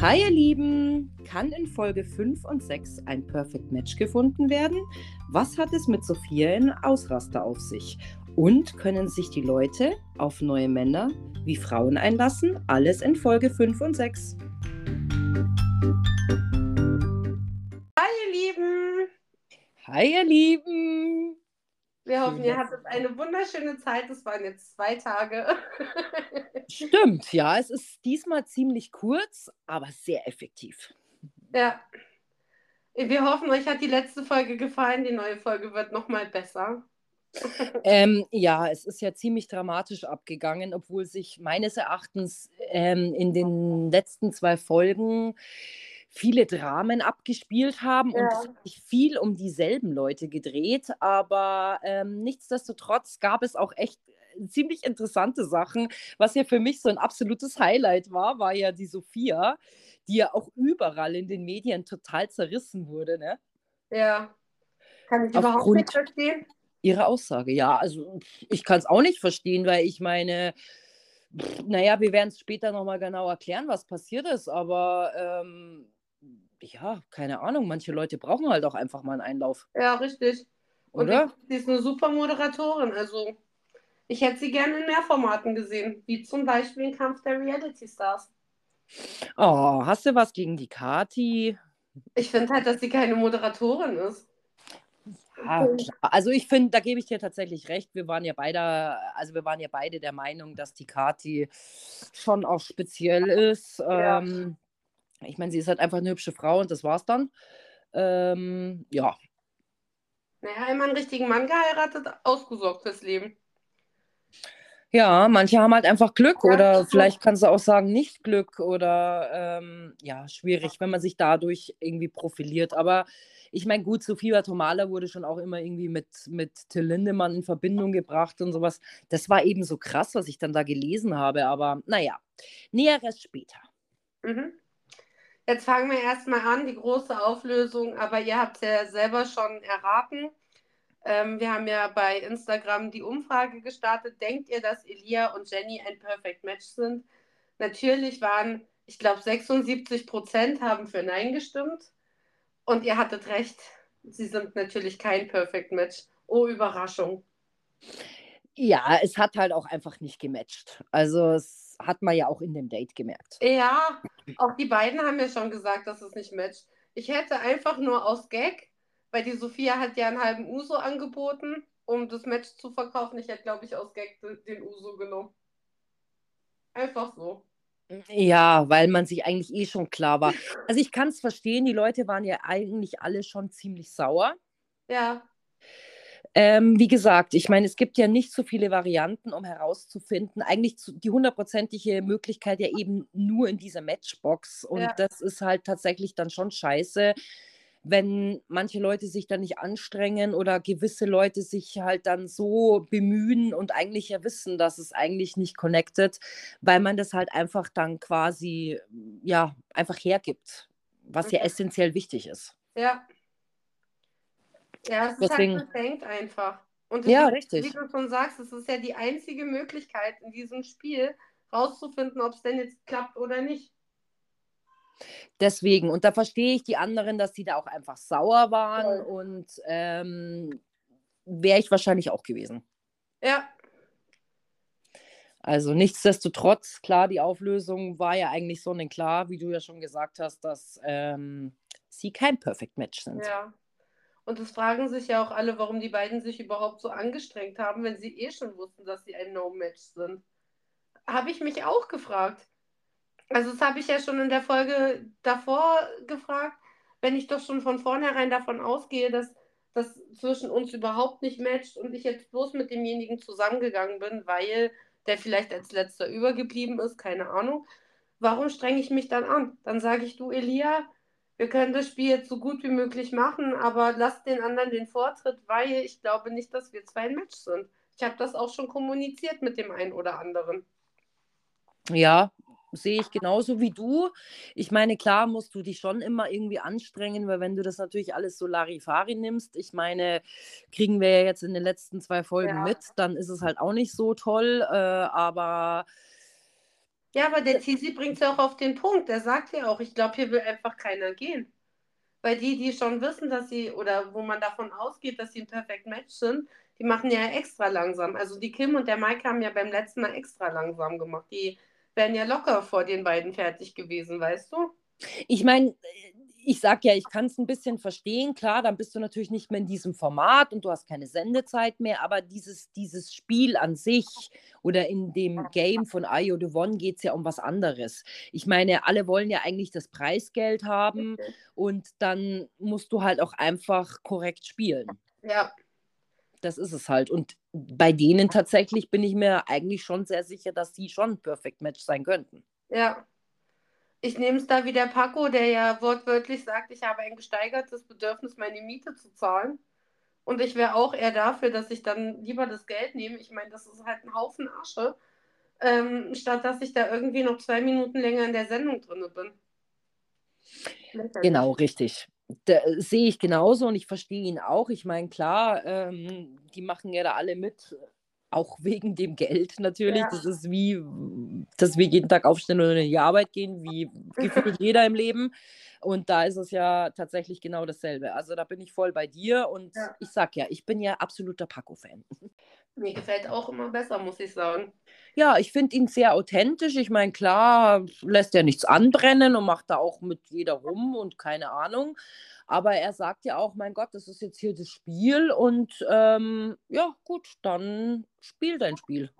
Hi ihr Lieben, kann in Folge 5 und 6 ein Perfect Match gefunden werden? Was hat es mit Sophia in Ausraster auf sich? Und können sich die Leute auf neue Männer wie Frauen einlassen? Alles in Folge 5 und 6. Hi ihr Lieben, Hi ihr Lieben. Wir hoffen, ihr hattet eine wunderschöne Zeit. Es waren jetzt zwei Tage. Stimmt, ja, es ist diesmal ziemlich kurz, aber sehr effektiv. ja. Wir hoffen, euch hat die letzte Folge gefallen. Die neue Folge wird nochmal besser. Ähm, ja, es ist ja ziemlich dramatisch abgegangen, obwohl sich meines Erachtens ähm, in den letzten zwei Folgen viele Dramen abgespielt haben und Ja. es hat sich viel um dieselben Leute gedreht, aber ähm, nichtsdestotrotz gab es auch echt äh, ziemlich interessante Sachen. Was ja für mich so ein absolutes Highlight war, war ja die Sophia, die ja auch überall in den Medien total zerrissen wurde, ne? Ja. Kann ich überhaupt Aufgrund- nicht verstehen. Ihre Aussage, ja. Also ich kann es auch nicht verstehen, weil ich meine, pff, naja, wir werden es später nochmal genau erklären, was passiert ist, aber ähm, ja, keine Ahnung, manche Leute brauchen halt auch einfach mal einen Einlauf, Ja, richtig. Und oder? ich, sie ist eine super Moderatorin. Also, ich hätte sie gerne in mehr Formaten gesehen, wie zum Beispiel im Kampf der Reality Stars. Oh, hast du was gegen die Kati? Ich finde halt, dass sie keine Moderatorin ist. Ja, klar. Also ich finde, da gebe ich dir tatsächlich recht. Wir waren ja beide, also wir waren ja beide der Meinung, dass die Kati schon auch speziell ist. Ja. Ähm, ich meine, sie ist halt einfach eine hübsche Frau und das war's dann. Ähm, ja, Naja, einmal einen richtigen Mann geheiratet, ausgesorgt fürs Leben. Ja, manche haben halt einfach Glück Ja, oder vielleicht kannst du auch sagen, nicht Glück oder ähm, ja, schwierig, wenn man sich dadurch irgendwie profiliert. Aber ich meine, gut, Sophia Tomala wurde schon auch immer irgendwie mit, mit Till Lindemann in Verbindung gebracht und sowas. Das war eben so krass, was ich dann da gelesen habe. Aber naja, Näheres später. Mhm. Jetzt fangen wir erstmal an, die große Auflösung, aber ihr habt es ja selber schon erraten. Ähm, wir haben ja bei Instagram die Umfrage gestartet. Denkt ihr, dass Elia und Jenny ein Perfect Match sind? Natürlich waren, ich glaube, 76 Prozent haben für Nein gestimmt. Und ihr hattet recht, sie sind natürlich kein Perfect Match. Oh, Überraschung. Ja, es hat halt auch einfach nicht gematcht. Also es hat man ja auch in dem Date gemerkt. Ja, auch die beiden haben ja schon gesagt, dass es nicht matcht. Ich hätte einfach nur aus Gag, weil die Sophia hat ja einen halben Uso angeboten, um das Match zu verkaufen. Ich hätte, glaube ich, aus Gag de- den Uso genommen. Einfach so. Ja, weil man sich eigentlich eh schon klar war. Also ich kann es verstehen, die Leute waren ja eigentlich alle schon ziemlich sauer. Ja, Ähm, wie gesagt, ich meine, es gibt ja nicht so viele Varianten, um herauszufinden. Eigentlich zu, die hundertprozentige Möglichkeit ja eben nur in dieser Matchbox. Und Ja. das ist halt tatsächlich dann schon scheiße, wenn manche Leute sich dann nicht anstrengen oder gewisse Leute sich halt dann so bemühen und eigentlich ja wissen, dass es eigentlich nicht connected, weil man das halt einfach dann quasi, ja, einfach hergibt, was ja Mhm. essentiell wichtig ist. ja. Ja, es ist Deswegen- halt befängt einfach. Und Ja, ist, richtig. wie du schon sagst, es ist ja die einzige Möglichkeit in diesem Spiel, rauszufinden, ob es denn jetzt klappt oder nicht. Deswegen, und da verstehe ich die anderen, dass die da auch einfach sauer waren Voll. und ähm, wäre ich wahrscheinlich auch gewesen. Ja, Also nichtsdestotrotz, klar, die Auflösung war ja eigentlich sonnenklar, wie du ja schon gesagt hast, dass ähm, sie kein Perfect Match sind. Ja. Und es fragen sich ja auch alle, warum die beiden sich überhaupt so angestrengt haben, wenn sie eh schon wussten, dass sie ein No-Match sind. Habe ich mich auch gefragt. Also das habe ich ja schon in der Folge davor gefragt, wenn ich doch schon von vornherein davon ausgehe, dass das zwischen uns überhaupt nicht matcht und ich jetzt bloß mit demjenigen zusammengegangen bin, weil der vielleicht als letzter übergeblieben ist, keine Ahnung. Warum strenge ich mich dann an? Dann sage ich, du Elia, wir können das Spiel jetzt so gut wie möglich machen, aber lasst den anderen den Vortritt, weil ich glaube nicht, dass wir zwei ein Match sind. Ich habe das auch schon kommuniziert mit dem einen oder anderen. Ja, sehe ich genauso wie du. Ich meine, klar musst du dich schon immer irgendwie anstrengen, weil wenn du das natürlich alles so Larifari nimmst, ich meine, kriegen wir ja jetzt in den letzten zwei Folgen Ja. mit, dann ist es halt auch nicht so toll, äh, aber Ja, aber der Tizi bringt es ja auch auf den Punkt. Der sagt ja auch, ich glaube, hier will einfach keiner gehen. Weil die, die schon wissen, dass sie, oder wo man davon ausgeht, dass sie ein Perfect Match sind, die machen ja extra langsam. Also die Kim und der Mike haben ja beim letzten Mal extra langsam gemacht. Die wären ja locker vor den beiden fertig gewesen, weißt du? Ich meine, ich sag ja, ich kann es ein bisschen verstehen. Klar, dann bist du natürlich nicht mehr in diesem Format und du hast keine Sendezeit mehr, aber dieses, dieses Spiel an sich oder in dem Game von Ayo The One geht es ja um was anderes. Ich meine, alle wollen ja eigentlich das Preisgeld haben und dann musst du halt auch einfach korrekt spielen. Ja. Das ist es halt. Und bei denen tatsächlich bin ich mir eigentlich schon sehr sicher, dass sie schon ein Perfect Match sein könnten. Ja. Ich nehme es da wie der Paco, der ja wortwörtlich sagt, ich habe ein gesteigertes Bedürfnis, meine Miete zu zahlen. Und ich wäre auch eher dafür, dass ich dann lieber das Geld nehme. Ich meine, das ist halt ein Haufen Asche, ähm, statt dass ich da irgendwie noch zwei Minuten länger in der Sendung drin bin. Genau, richtig. Da, sehe ich genauso und ich verstehe ihn auch. Ich meine, klar, ähm, die machen ja da alle mit, auch wegen dem Geld natürlich. Ja. Das ist wie, dass wir jeden Tag aufstehen und in die Arbeit gehen, wie gefühlt jeder im Leben. Und da ist es ja tatsächlich genau dasselbe. Also da bin ich voll bei dir und ja. ich sag ja, ich bin ja absoluter Paco-Fan. Mir gefällt auch immer besser, muss ich sagen. Ja, ich finde ihn sehr authentisch. Ich meine, klar, lässt er nichts anbrennen und macht da auch mit jeder rum und keine Ahnung. Aber er sagt ja auch, mein Gott, das ist jetzt hier das Spiel und ähm, ja, gut, dann spiel dein Spiel.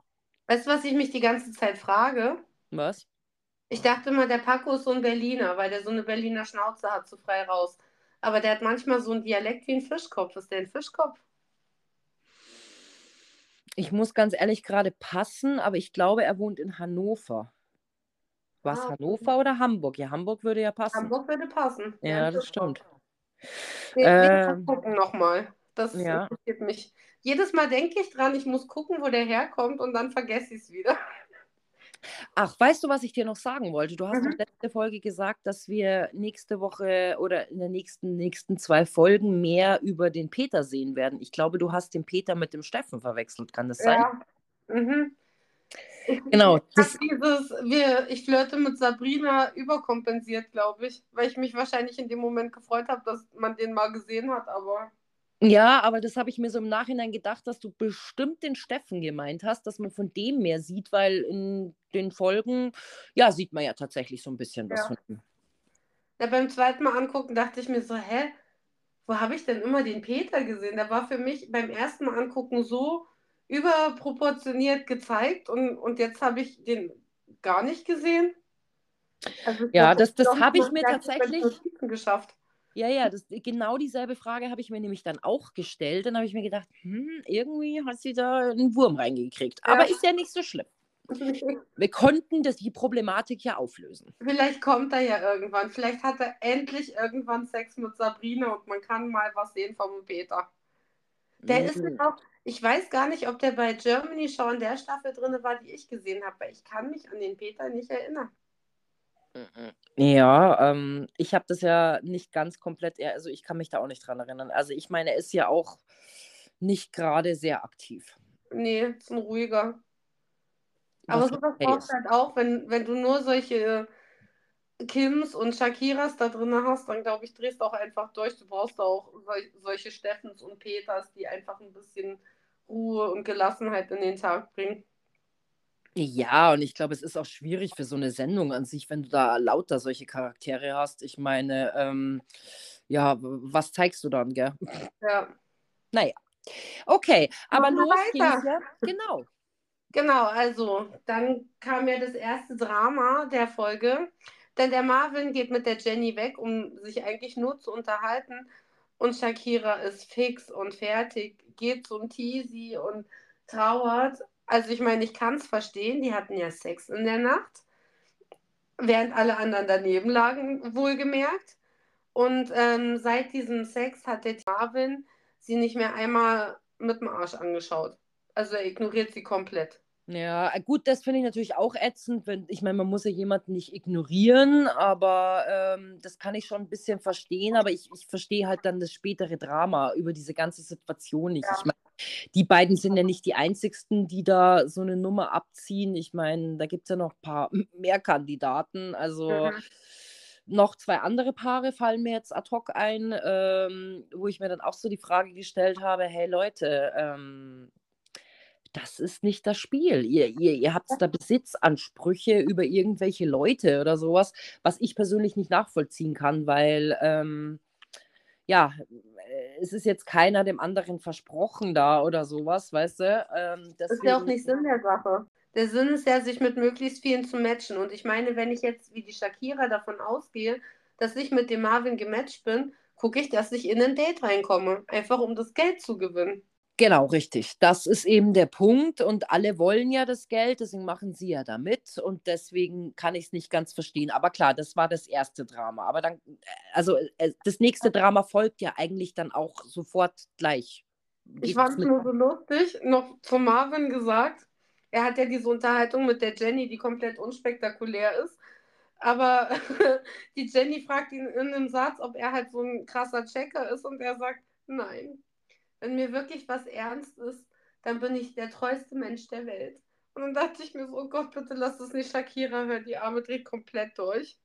Weißt du, was ich mich die ganze Zeit frage? Was? Ich dachte immer, der Paco ist so ein Berliner, weil der so eine Berliner Schnauze hat, so frei raus. Aber der hat manchmal so einen Dialekt wie ein Fischkopf. Ist der ein Fischkopf? Ich muss ganz ehrlich gerade passen, aber ich glaube, er wohnt in Hannover. Was, ah, Hannover oder Hamburg? Ja, Hamburg würde ja passen. Hamburg würde passen. Ja, ja das stimmt. Wir, wir ähm, gucken nochmal. Das ja. interessiert mich. Jedes Mal denke ich dran, ich muss gucken, wo der herkommt und dann vergesse ich es wieder. Ach, weißt du, was ich dir noch sagen wollte? Du hast mhm. in letzter Folge gesagt, dass wir nächste Woche oder in den nächsten, nächsten zwei Folgen mehr über den Peter sehen werden. Ich glaube, du hast den Peter mit dem Steffen verwechselt. Kann das sein? Ja. Mhm. Genau. Das dieses, wir, ich flirte mit Sabrina überkompensiert, glaube ich, weil ich mich wahrscheinlich in dem Moment gefreut habe, dass man den mal gesehen hat, aber. Ja, aber das habe ich mir so im Nachhinein gedacht, dass du bestimmt den Steffen gemeint hast, dass man von dem mehr sieht, weil in den Folgen, ja, sieht man ja tatsächlich so ein bisschen was ja. von ihm. Ja, beim zweiten Mal angucken dachte ich mir so, hä, wo habe ich denn immer den Peter gesehen? Der war für mich beim ersten Mal angucken so überproportioniert gezeigt und, und jetzt habe ich den gar nicht gesehen. Also ja, das, das habe ich mir tatsächlich geschafft. Ja, ja, das, genau dieselbe Frage habe ich mir nämlich dann auch gestellt. Dann habe ich mir gedacht, hm, irgendwie hat sie da einen Wurm reingekriegt. Ja. Aber ist ja nicht so schlimm. Wir konnten das, die Problematik ja auflösen. Vielleicht kommt er ja irgendwann. Vielleicht hat er endlich irgendwann Sex mit Sabrina und man kann mal was sehen vom Peter. Der mhm. ist auch, ich weiß gar nicht, ob der bei Germany Show in der Staffel drin war, die ich gesehen habe, weil ich kann mich an den Peter nicht erinnern. Ja, ähm, ich habe das ja nicht ganz komplett, also ich kann mich da auch nicht dran erinnern. Also ich meine, er ist ja auch nicht gerade sehr aktiv. Nee, ist ein ruhiger. Aber sowas brauchst du halt auch, wenn, wenn du nur solche Kims und Shakiras da drin hast, dann glaube ich, drehst du auch einfach durch. Du brauchst auch solche Steffens und Peters, die einfach ein bisschen Ruhe und Gelassenheit in den Tag bringen. Ja, und ich glaube, es ist auch schwierig für so eine Sendung an sich, wenn du da lauter solche Charaktere hast. Ich meine, ähm, ja, was zeigst du dann, gell? Ja. Naja. Okay, aber los geht's ja. Genau. Genau, also dann kam ja das erste Drama der Folge. Denn der Marvin geht mit der Jenny weg, um sich eigentlich nur zu unterhalten. Und Shakira ist fix und fertig, geht zum Teasy und trauert. Also ich meine, ich kann es verstehen, die hatten ja Sex in der Nacht, während alle anderen daneben lagen, wohlgemerkt. Und ähm, seit diesem Sex hat der Marvin sie nicht mehr einmal mit dem Arsch angeschaut. Also er ignoriert sie komplett. Ja, äh, gut, das finde ich natürlich auch ätzend, wenn ich meine, man muss ja jemanden nicht ignorieren, aber, ähm, das kann ich schon ein bisschen verstehen, aber ich ich verstehe halt dann das spätere Drama über diese ganze Situation nicht. Ich Ja. meine, die beiden sind ja nicht die Einzigsten, die da so eine Nummer abziehen. Ich meine, da gibt es ja noch ein paar mehr Kandidaten. Also, Mhm. noch 2 andere Paare fallen mir jetzt ad hoc ein, ähm, wo ich mir dann auch so die Frage gestellt habe: „Hey Leute, ähm“ das ist nicht das Spiel. Ihr ihr ihr habt da Besitzansprüche über irgendwelche Leute oder sowas, was ich persönlich nicht nachvollziehen kann, weil, ähm, ja, äh, es ist jetzt keiner dem anderen versprochen da oder sowas, weißt du? Ähm, Ist ja auch nicht Sinn der Sache. Der Sinn ist ja, sich mit möglichst vielen zu matchen. Und ich meine, wenn ich jetzt wie die Shakira davon ausgehe, dass ich mit dem Marvin gematcht bin, gucke ich, dass ich in ein Date reinkomme. Einfach um das Geld zu gewinnen. Genau, richtig. Das ist eben der Punkt und alle wollen ja das Geld, deswegen machen sie ja da mit und deswegen kann ich es nicht ganz verstehen. Aber klar, das war das erste Drama. Aber dann, äh, also äh, das nächste Drama folgt ja eigentlich dann auch sofort gleich. Ich fand es nur so lustig, noch zu Marvin gesagt. Er hat ja diese Unterhaltung mit der Jenny, die komplett unspektakulär ist. Aber die Jenny fragt ihn in einem Satz, ob er halt so ein krasser Checker ist und er sagt, nein. Wenn mir wirklich was ernst ist, dann bin ich der treueste Mensch der Welt. Und dann dachte ich mir so, oh Gott, bitte lass das nicht Shakira hören, die Arme dreht komplett durch.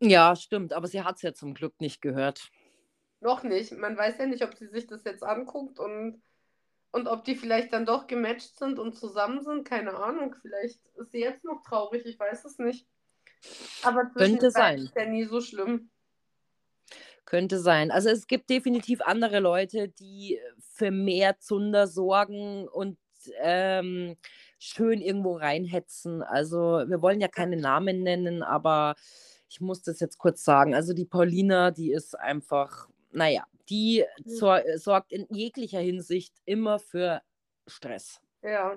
Ja, stimmt, aber sie hat es ja zum Glück nicht gehört. Noch nicht. Man weiß ja nicht, ob sie sich das jetzt anguckt und, und ob die vielleicht dann doch gematcht sind und zusammen sind. Keine Ahnung. Vielleicht ist sie jetzt noch traurig, ich weiß es nicht. Aber zwischen Könnte sein. ist ja nie so schlimm. Könnte sein. Also es gibt definitiv andere Leute, die für mehr Zunder sorgen und ähm, schön irgendwo reinhetzen. Also wir wollen ja keine Namen nennen, aber ich muss das jetzt kurz sagen. Also die Paulina, die ist einfach, naja, die Hm. sor sorgt in jeglicher Hinsicht immer für Stress. Ja.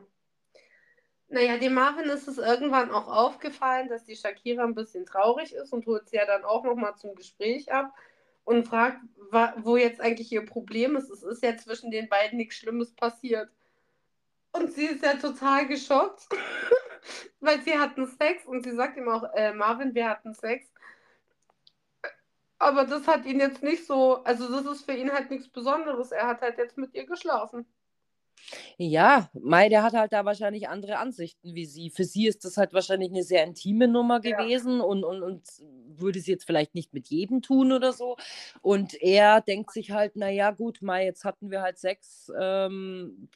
Naja, dem Marvin ist es irgendwann auch aufgefallen, dass die Shakira ein bisschen traurig ist und holt sie ja dann auch nochmal zum Gespräch ab und fragt, wo jetzt eigentlich ihr Problem ist. Es ist ja zwischen den beiden nichts Schlimmes passiert. Und sie ist ja total geschockt, weil sie hatten Sex und sie sagt ihm auch, äh, Marvin, wir hatten Sex. Aber das hat ihn jetzt nicht so, also das ist für ihn halt nichts Besonderes. Er hat halt jetzt mit ihr geschlafen. Ja, Mai, der hat halt da wahrscheinlich andere Ansichten wie sie. Für sie ist das halt wahrscheinlich eine sehr intime Nummer Ja. gewesen und, und, und würde sie jetzt vielleicht nicht mit jedem tun oder so. Und er denkt sich halt, naja, gut, Mai, jetzt hatten wir halt Sex. Ähm,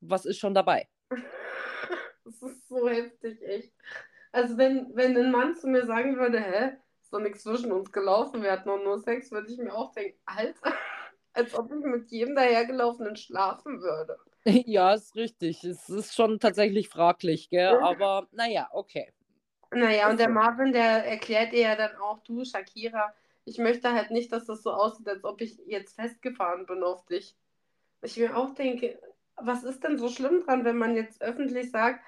was ist schon dabei? Das ist so heftig, echt. Also wenn, wenn ein Mann zu mir sagen würde, hä, ist doch nichts zwischen uns gelaufen, wir hatten nur Sex, würde ich mir auch denken, Alter, als ob ich mit jedem dahergelaufenen schlafen würde. ja, ist richtig. Es ist schon tatsächlich fraglich, gell? Aber naja, okay. Naja, und der so. Marvin, der erklärt ihr ja dann auch, du, Shakira, ich möchte halt nicht, dass das so aussieht, als ob ich jetzt festgefahren bin auf dich. Ich mir auch denke, was ist denn so schlimm dran, wenn man jetzt öffentlich sagt,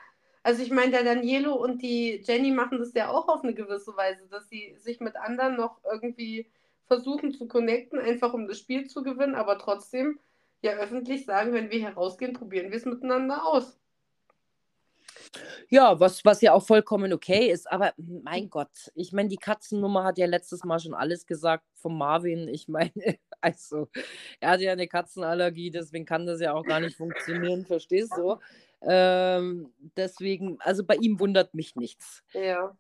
also ich meine, der Danielo und die Jenny machen das ja auch auf eine gewisse Weise, dass sie sich mit anderen noch irgendwie versuchen zu connecten, einfach um das Spiel zu gewinnen, aber trotzdem ja öffentlich sagen, wenn wir hier rausgehen, probieren wir es miteinander aus. Ja, was, was ja auch vollkommen okay ist. Aber mein Gott, ich meine, die Katzennummer hat ja letztes Mal schon alles gesagt vom Marvin. Ich meine, also, er hat ja eine Katzenallergie, deswegen kann das ja auch gar nicht funktionieren, verstehst du? Ähm, deswegen, also bei ihm wundert mich nichts. Ja.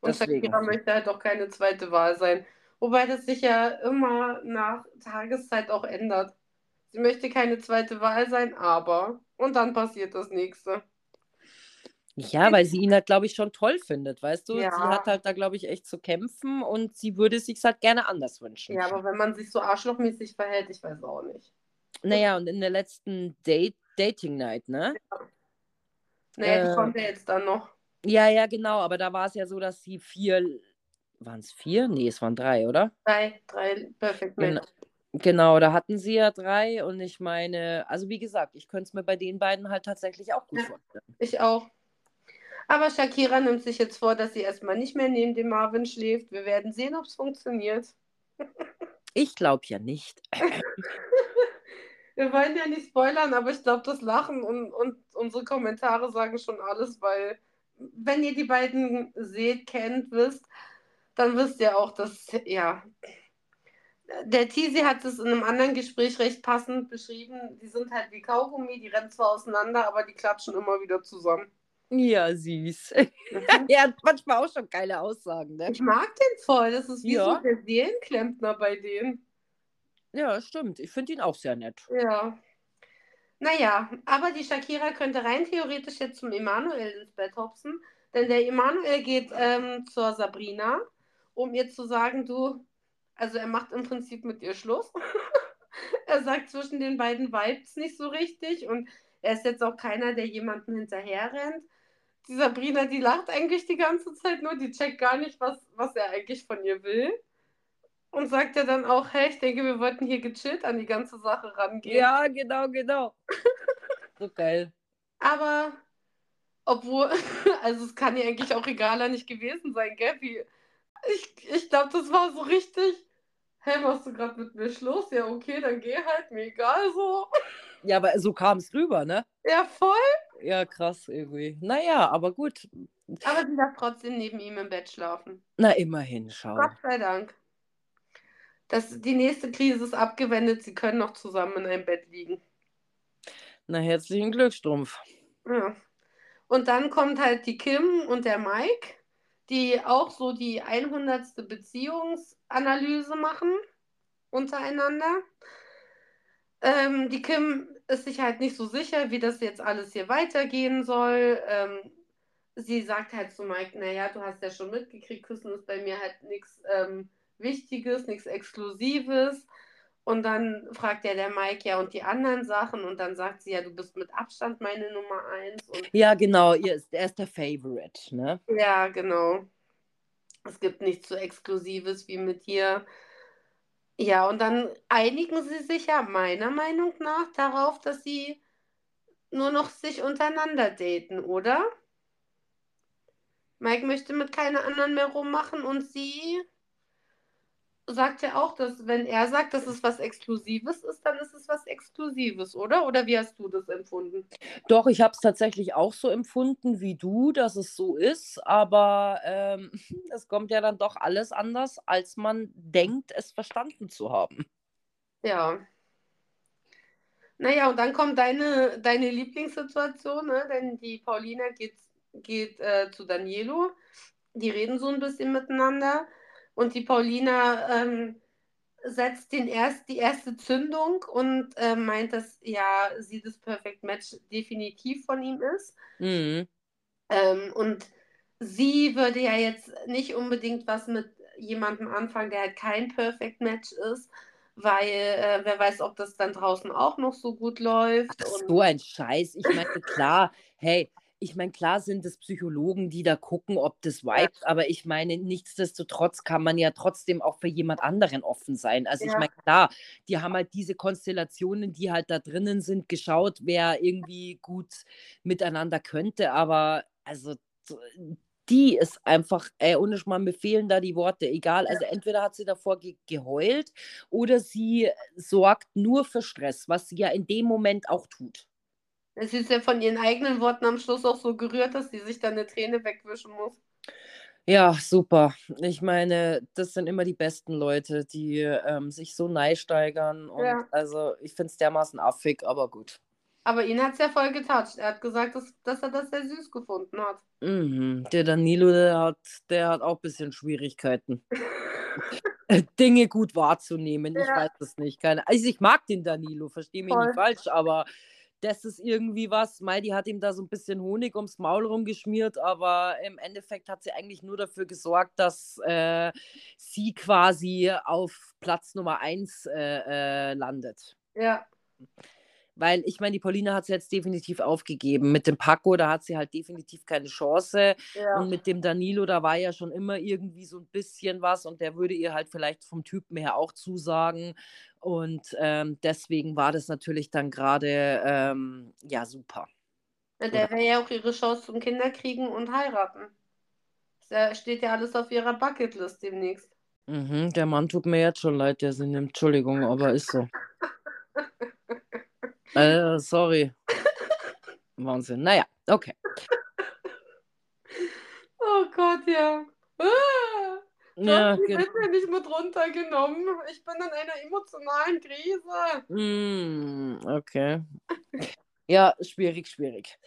Und Deswegen. Shakira möchte halt auch keine zweite Wahl sein. Wobei das sich ja immer nach Tageszeit auch ändert. Sie möchte keine zweite Wahl sein, aber. Und dann passiert das nächste. Ja, weil sie ihn halt, glaube ich, schon toll findet, weißt du? Ja. Sie hat halt da, glaube ich, echt zu kämpfen und sie würde sich halt gerne anders wünschen. Ja, aber wenn man sich so arschlochmäßig verhält, ich weiß auch nicht. Naja, und in der letzten Date, Dating Night, ne? Naja, die Äh. kommt ja jetzt dann noch. Ja, ja, genau, aber da war es ja so, dass sie vier, waren es vier? Nee, es waren drei, oder? Drei, drei Perfect Genau. Match. Genau, da hatten sie ja drei und ich meine, also wie gesagt, ich könnte es mir bei den beiden halt tatsächlich auch gut Ja. vorstellen. Ich auch. Aber Shakira nimmt sich jetzt vor, dass sie erstmal nicht mehr neben dem Marvin schläft. Wir werden sehen, ob es funktioniert. Ich glaube ja nicht. Wir wollen ja nicht spoilern, aber ich glaube, das Lachen und, und unsere Kommentare sagen schon alles, weil wenn ihr die beiden seht, kennt, wisst, dann wisst ihr auch, dass, ja, der Teasy hat es in einem anderen Gespräch recht passend beschrieben. Die sind halt wie Kaugummi, die rennen zwar auseinander, aber die klatschen immer wieder zusammen. Ja, süß. Mhm. er hat manchmal auch schon geile Aussagen, ne? Ich mag den voll. Das ist wie ja. so der Seelenklempner bei denen. Ja, stimmt. Ich finde ihn auch sehr nett. Ja. Naja, aber die Shakira könnte rein theoretisch jetzt zum Emanuel ins Bett hopsen, denn der Emanuel geht ähm, zur Sabrina, um ihr zu sagen, du, also er macht im Prinzip mit ihr Schluss. er sagt, zwischen den beiden Vibes nicht so richtig und er ist jetzt auch keiner, der jemanden hinterher rennt. Die Sabrina, die lacht eigentlich die ganze Zeit nur, die checkt gar nicht, was, was er eigentlich von ihr will. Und sagt ja dann auch, hey, ich denke, wir wollten hier gechillt an die ganze Sache rangehen. Ja, genau, genau. so geil. Aber, obwohl, also es kann ja eigentlich auch egaler nicht gewesen sein, gell? Wie, ich ich glaube, das war so richtig, hey, machst du gerade mit mir Schluss? Ja, okay, dann geh halt, mir egal so. Ja, aber so kam es rüber, ne? Ja, voll. Ja, krass irgendwie. Naja, aber gut. Aber sie darf trotzdem neben ihm im Bett schlafen. Na, immerhin, schau. Gott sei Dank. Das, die nächste Krise ist abgewendet, sie können noch zusammen in einem Bett liegen. Na, herzlichen Glückstrumpf. Ja. Und dann kommt halt die Kim und der Mike, die auch so die 100. Beziehungsanalyse machen untereinander. Ähm, die Kim ist sich halt nicht so sicher, wie das jetzt alles hier weitergehen soll. Ähm, sie sagt halt zu Mike, naja, du hast ja schon mitgekriegt, Küssen ist bei mir halt nichts ähm, Wichtiges, nichts Exklusives. Und dann fragt ja der Mike ja und die anderen Sachen und dann sagt sie ja, du bist mit Abstand meine Nummer eins. Und ja, genau, er ist, er ist der Favorite, ne? Ja, genau. Es gibt nichts so Exklusives wie mit dir. Ja, und dann einigen sie sich ja meiner Meinung nach darauf, dass sie nur noch sich untereinander daten, oder? Mike möchte mit keiner anderen mehr rummachen und sie sagt ja auch, dass wenn er sagt, dass es was Exklusives ist, dann ist es was Exklusives, oder? Oder wie hast du das empfunden? Doch, ich habe es tatsächlich auch so empfunden wie du, dass es so ist, aber ähm, es kommt ja dann doch alles anders, als man denkt, es verstanden zu haben. Ja. Naja, und dann kommt deine, deine Lieblingssituation, ne? denn die Paulina geht, geht äh, zu Danielo. Die reden so ein bisschen miteinander. Und die Paulina ähm, setzt den erst, die erste Zündung und äh, meint, dass ja sie das Perfect Match definitiv von ihm ist. Mhm. Ähm, und sie würde ja jetzt nicht unbedingt was mit jemandem anfangen, der halt kein Perfect Match ist, weil äh, wer weiß, ob das dann draußen auch noch so gut läuft. Ach, so ein Scheiß. Ich meine, klar, hey, ich meine, klar sind es Psychologen, die da gucken, ob das vibet, ja. aber ich meine, nichtsdestotrotz kann man ja trotzdem auch für jemand anderen offen sein. Also ja. ich meine, klar, die haben halt diese Konstellationen, die halt da drinnen sind, geschaut, wer irgendwie gut miteinander könnte, aber also die ist einfach, ey, ohne mal, mir fehlen da die Worte, egal. Also entweder hat sie davor ge geheult oder sie sorgt nur für Stress, was sie ja in dem Moment auch tut. Sie ist ja von ihren eigenen Worten am Schluss auch so gerührt, dass sie sich dann eine Träne wegwischen muss. Ja, super. Ich meine, das sind immer die besten Leute, die ähm, sich so steigern. Und ja. also ich finde es dermaßen affig, aber gut. Aber ihn hat es ja voll getatscht. Er hat gesagt, dass, dass er das sehr süß gefunden hat. Mhm. Der Danilo, der hat, der hat auch ein bisschen Schwierigkeiten. Dinge gut wahrzunehmen. Ja. Ich weiß es nicht. Keine, also ich mag den Danilo, verstehe mich voll. nicht falsch, aber das ist irgendwie was. Meidi hat ihm da so ein bisschen Honig ums Maul rumgeschmiert, aber im Endeffekt hat sie eigentlich nur dafür gesorgt, dass äh, sie quasi auf Platz Nummer 1 äh, äh, landet. Ja. Weil ich meine, die Pauline hat sie jetzt definitiv aufgegeben. Mit dem Paco, da hat sie halt definitiv keine Chance. Ja. Und mit dem Danilo, da war ja schon immer irgendwie so ein bisschen was und der würde ihr halt vielleicht vom Typen her auch zusagen. Und ähm, deswegen war das natürlich dann gerade ähm, ja super. Ja, der wäre ja auch ihre Chance zum Kinderkriegen und heiraten. Das steht ja alles auf ihrer Bucketlist demnächst. Mhm, der Mann tut mir jetzt schon leid, der sie nimmt. Entschuldigung, aber ist so. Äh, sorry. Wahnsinn. Naja, okay. Oh Gott, ja. Ah, Ja, die genau. Witwe nicht mit runtergenommen. Ich bin in einer emotionalen Krise. Mm, okay. Ja, schwierig, schwierig.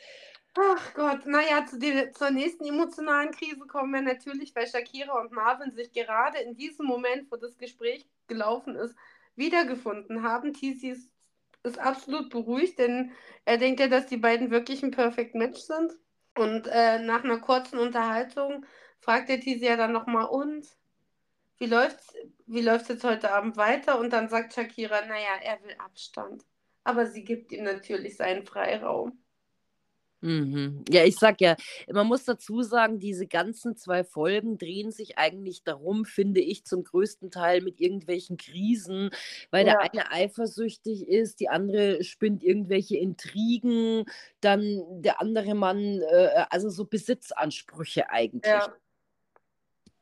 Ach Gott, naja, zu der, zur nächsten emotionalen Krise kommen wir natürlich, weil Shakira und Marvin sich gerade in diesem Moment, wo das Gespräch gelaufen ist, wiedergefunden haben. Tizi ist, absolut beruhigt, denn er denkt ja, dass die beiden wirklich ein Perfect Match sind. Und äh, nach einer kurzen Unterhaltung fragt der Tizi ja dann nochmal, und wie läuft's, wie läuft's jetzt heute Abend weiter? Und dann sagt Shakira, naja, er will Abstand. Aber sie gibt ihm natürlich seinen Freiraum. Mhm. Ja, ich sag ja, man muss dazu sagen, diese ganzen zwei Folgen drehen sich eigentlich darum, finde ich, zum größten Teil mit irgendwelchen Krisen, weil der Ja. eine eifersüchtig ist, die andere spinnt irgendwelche Intrigen, dann der andere Mann, äh, also so Besitzansprüche eigentlich. Ja.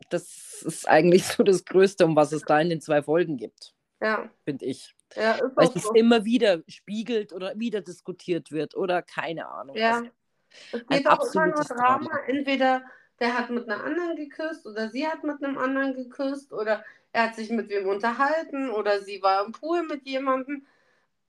Das ist eigentlich so das Größte, um was es da in den zwei Folgen gibt, Ja, finde ich. Ja, ist Weil es so. immer wieder spiegelt oder wieder diskutiert wird oder keine Ahnung. Ja. Also, Es ein geht auch immer nur Drama. Drama. Entweder der hat mit einer anderen geküsst oder sie hat mit einem anderen geküsst oder er hat sich mit wem unterhalten oder sie war im Pool mit jemandem.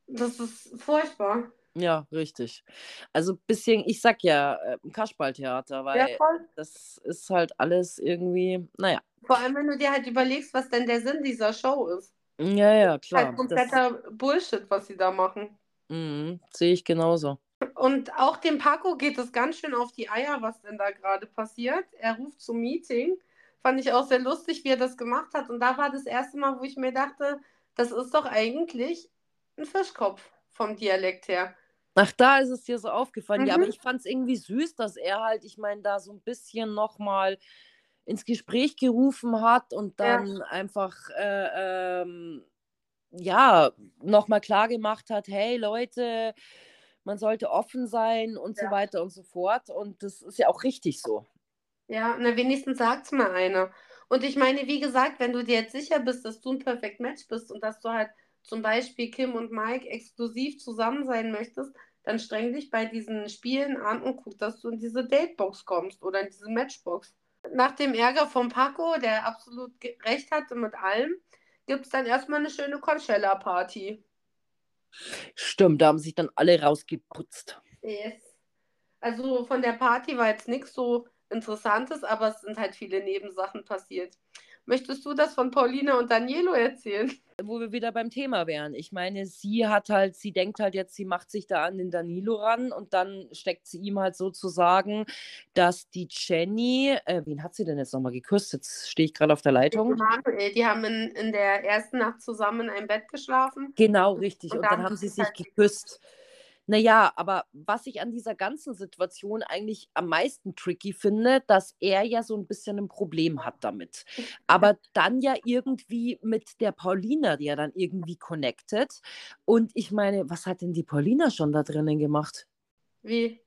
Das ist furchtbar. Ja, richtig. Also bisschen, ich sag ja, äh, Kasperltheater, Ja, weil voll. das ist halt alles irgendwie, naja. Vor allem, wenn du dir halt überlegst, was denn der Sinn dieser Show ist. Ja, ja, Halt klar. Das kompletter Bullshit, was sie da machen. mhm, sehe ich genauso. Und auch dem Paco geht es ganz schön auf die Eier, was denn da gerade passiert. Er ruft zum Meeting. Fand ich auch sehr lustig, wie er das gemacht hat. Und da war das erste Mal, wo ich mir dachte, das ist doch eigentlich ein Fischkopf vom Dialekt her. Ach, da ist es dir so aufgefallen. Ja, aber Mhm. ich fand es irgendwie süß, dass er halt, ich meine, da so ein bisschen nochmal ins Gespräch gerufen hat und Ja. dann einfach, äh, ähm, ja, nochmal klar gemacht hat, hey Leute, man sollte offen sein und so Ja. weiter und so fort. Und das ist ja auch richtig so. Ja, na wenigstens sagt's mal einer. Und ich meine, wie gesagt, wenn du dir jetzt sicher bist, dass du ein Perfect Match bist und dass du halt zum Beispiel Kim und Mike exklusiv zusammen sein möchtest, dann streng dich bei diesen Spielen an und guck, dass du in diese Datebox kommst oder in diese Matchbox. Nach dem Ärger von Paco, der absolut recht hatte mit allem, gibt es dann erstmal eine schöne Coachella-Party. Stimmt, da haben sich dann alle rausgeputzt. Yes. Also von der Party war jetzt nichts so Interessantes, aber es sind halt viele Nebensachen passiert. Möchtest du das von Paulina und Danielo erzählen? Wo wir wieder beim Thema wären. Ich meine, sie hat halt, sie denkt halt jetzt, sie macht sich da an den Danilo ran und dann steckt sie ihm halt sozusagen, dass die Jenny, äh, wen hat sie denn jetzt nochmal geküsst? Jetzt stehe ich gerade auf der Leitung. Manuel, die haben in, in der ersten Nacht zusammen in einem Bett geschlafen. Genau, richtig. Und Und da dann haben sie sich halt geküsst. Naja, aber was ich an dieser ganzen Situation eigentlich am meisten tricky finde, dass er ja so ein bisschen ein Problem hat damit. Aber dann ja irgendwie mit der Paulina, die ja dann irgendwie connected. Und ich meine, was hat denn die Paulina schon da drinnen gemacht? Wie?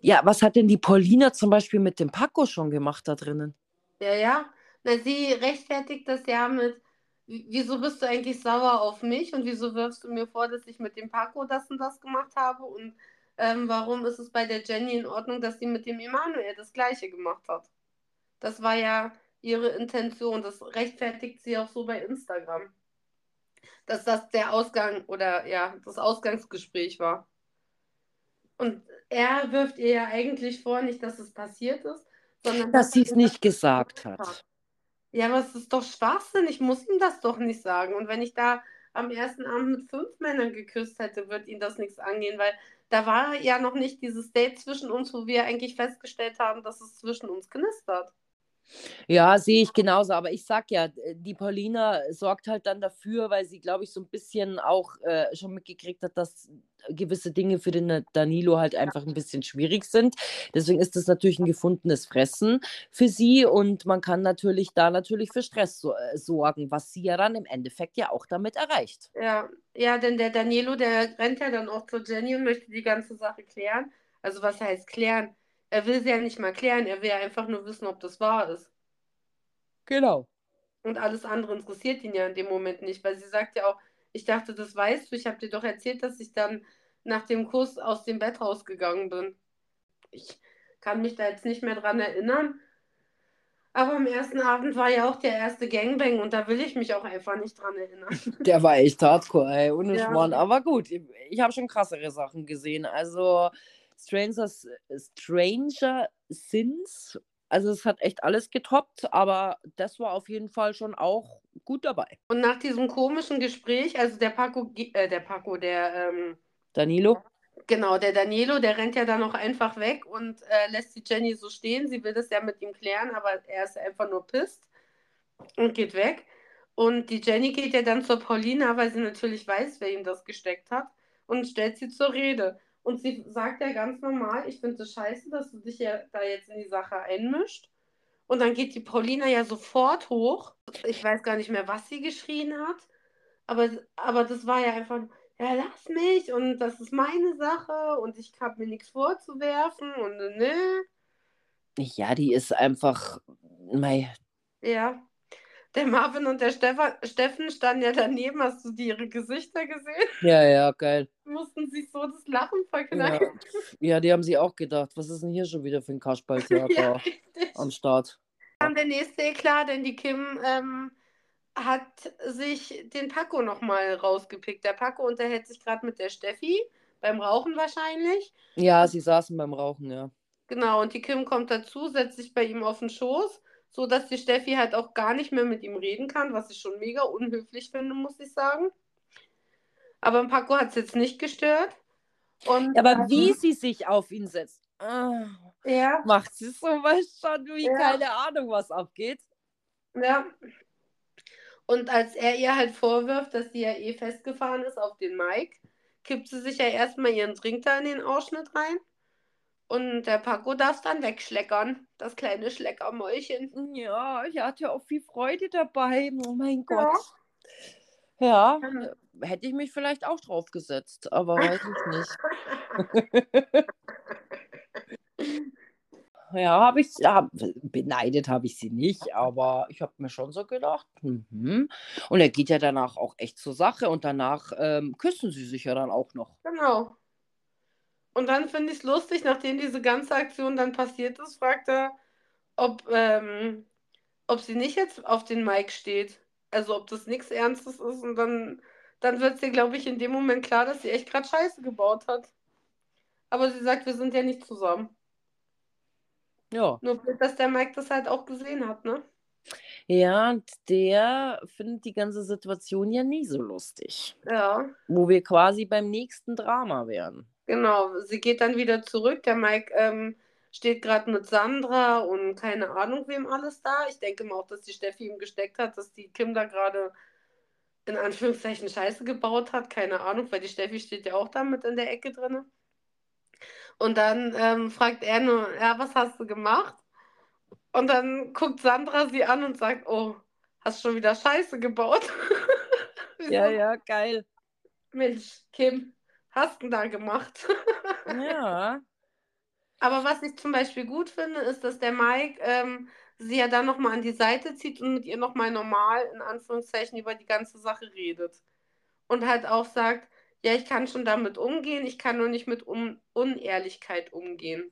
Ja, was hat denn die Paulina zum Beispiel mit dem Paco schon gemacht da drinnen? Ja, ja. Na, sie rechtfertigt das ja mit, "W- wieso bist du eigentlich sauer auf mich und wieso wirfst du mir vor, dass ich mit dem Paco das und das gemacht habe und ähm, warum ist es bei der Jenny in Ordnung, dass sie mit dem Emanuel das Gleiche gemacht hat? Das war ja ihre Intention. Das rechtfertigt sie auch so bei Instagram. Dass das der Ausgang oder ja, das Ausgangsgespräch war. Und er wirft ihr ja eigentlich vor, nicht, dass es passiert ist, sondern Dass sie es nicht gesagt gemacht hat. Ja, aber es ist doch Schwachsinn. Ich muss ihm das doch nicht sagen. Und wenn ich da am ersten Abend mit fünf Männern geküsst hätte, wird ihn das nichts angehen, weil da war ja noch nicht dieses Date zwischen uns, wo wir eigentlich festgestellt haben, dass es zwischen uns knistert. Ja, sehe ich genauso. Aber ich sag ja, äh, die Paulina sorgt halt dann dafür, weil sie, glaube ich, so ein bisschen auch äh, schon mitgekriegt hat, dass gewisse Dinge für den Danilo halt einfach ein bisschen schwierig sind. Deswegen ist das natürlich ein gefundenes Fressen für sie und man kann natürlich da natürlich für Stress so, äh, sorgen, was sie ja dann im Endeffekt ja auch damit erreicht. Ja, ja, denn der Danilo, der rennt ja dann auch zur Jenny und möchte die ganze Sache klären. Also was heißt klären? Er will sie ja nicht mal klären, er will ja einfach nur wissen, ob das wahr ist. Genau. Und alles andere interessiert ihn ja in dem Moment nicht, weil sie sagt ja auch, Ich dachte, das weißt du. Ich habe dir doch erzählt, dass ich dann nach dem Kuss aus dem Bett rausgegangen bin. Ich kann mich da jetzt nicht mehr dran erinnern. Aber am ersten Abend war ja auch der erste Gangbang und da will ich mich auch einfach nicht dran erinnern. Der war echt hardcore, ey, ohne Ja. Schmarrn. Aber gut, ich habe schon krassere Sachen gesehen. Also Strangers, Stranger Sins, also es hat echt alles getoppt, aber das war auf jeden Fall schon auch gut dabei. Und nach diesem komischen Gespräch, also der Paco, äh, der Paco, der, ähm, Danilo? genau, der Danilo, der rennt ja dann noch einfach weg und äh, lässt die Jenny so stehen. Sie will das ja mit ihm klären, aber er ist einfach nur pisst und geht weg. Und die Jenny geht ja dann zur Paulina, weil sie natürlich weiß, wer ihm das gesteckt hat und stellt sie zur Rede. Und sie sagt ja ganz normal, ich finde es scheiße, dass du dich ja da jetzt in die Sache einmischt. Und dann geht die Paulina ja sofort hoch. Ich weiß gar nicht mehr, was sie geschrien hat. Aber, aber das war ja einfach, ja, lass mich und das ist meine Sache und ich habe mir nichts vorzuwerfen und ne. Ja, die ist einfach. Mei, Ja. Der Marvin und der Stefan, Steffen standen ja daneben. Hast du die ihre Gesichter gesehen? ja, ja, geil. Mussten sich so das Lachen Ja, verkneifen. ja, die haben sie auch gedacht. Was ist denn hier schon wieder für ein Kasperltheater Ja, am Start? Dann der nächste Eklat, denn die Kim ähm, hat sich den Paco nochmal rausgepickt. Der Paco unterhält sich gerade mit der Steffi, beim Rauchen wahrscheinlich. Ja, sie saßen beim Rauchen, ja. Genau, und die Kim kommt dazu, setzt sich bei ihm auf den Schoß, so dass die Steffi halt auch gar nicht mehr mit ihm reden kann, was ich schon mega unhöflich finde, muss ich sagen. Aber Paco hat es jetzt nicht gestört. Und, Aber ähm, wie sie sich auf ihn setzt, ah, Ja, macht sie sowas schon, wie Ja. keine Ahnung, was abgeht. ja. Und als er ihr halt vorwirft, dass sie ja eh festgefahren ist auf den Mike, kippt sie sich ja erstmal ihren Drink da in den Ausschnitt rein. Und der Paco darf dann wegschleckern, das kleine Schleckermäulchen. Ja, ich hatte ja auch viel Freude dabei. Oh mein Ja. Gott. Ja, Ähm. hätte ich mich vielleicht auch drauf gesetzt, aber weiß ich nicht. Ja, habe ich, hab, beneidet habe ich sie nicht, aber ich habe mir schon so gedacht, mhm. Und er geht ja danach auch echt zur Sache und danach ähm, küssen sie sich ja dann auch noch. Genau. Und dann finde ich es lustig, nachdem diese ganze Aktion dann passiert ist, fragt er, ob, ähm, ob sie nicht jetzt auf den Mike steht. Also ob das nichts Ernstes ist. Und dann, dann wird ihr, glaube ich, in dem Moment klar, dass sie echt gerade Scheiße gebaut hat. Aber sie sagt, wir sind ja nicht zusammen. Ja. Nur, dass der Mike das halt auch gesehen hat, ne? Ja, und der findet die ganze Situation ja nie so lustig. Ja, Wo wir quasi beim nächsten Drama wären. Genau. Sie geht dann wieder zurück. Der Mike ähm, steht gerade mit Sandra und keine Ahnung wem alles da. Ich denke mal auch, dass die Steffi ihm gesteckt hat, dass die Kim da gerade in Anführungszeichen Scheiße gebaut hat. Keine Ahnung, weil die Steffi steht ja auch da mit in der Ecke drin. Und dann ähm, fragt er nur, ja, was hast du gemacht? Und dann guckt Sandra sie an und sagt, oh, hast schon wieder Scheiße gebaut? Ja, ja, geil. Mensch, Kim, hast du da gemacht? Ja. Aber was ich zum Beispiel gut finde, ist, dass der Mike ähm, sie ja dann nochmal an die Seite zieht und mit ihr nochmal normal, in Anführungszeichen, über die ganze Sache redet. Und halt auch sagt, ja, ich kann schon damit umgehen, ich kann nur nicht mit Un Unehrlichkeit umgehen.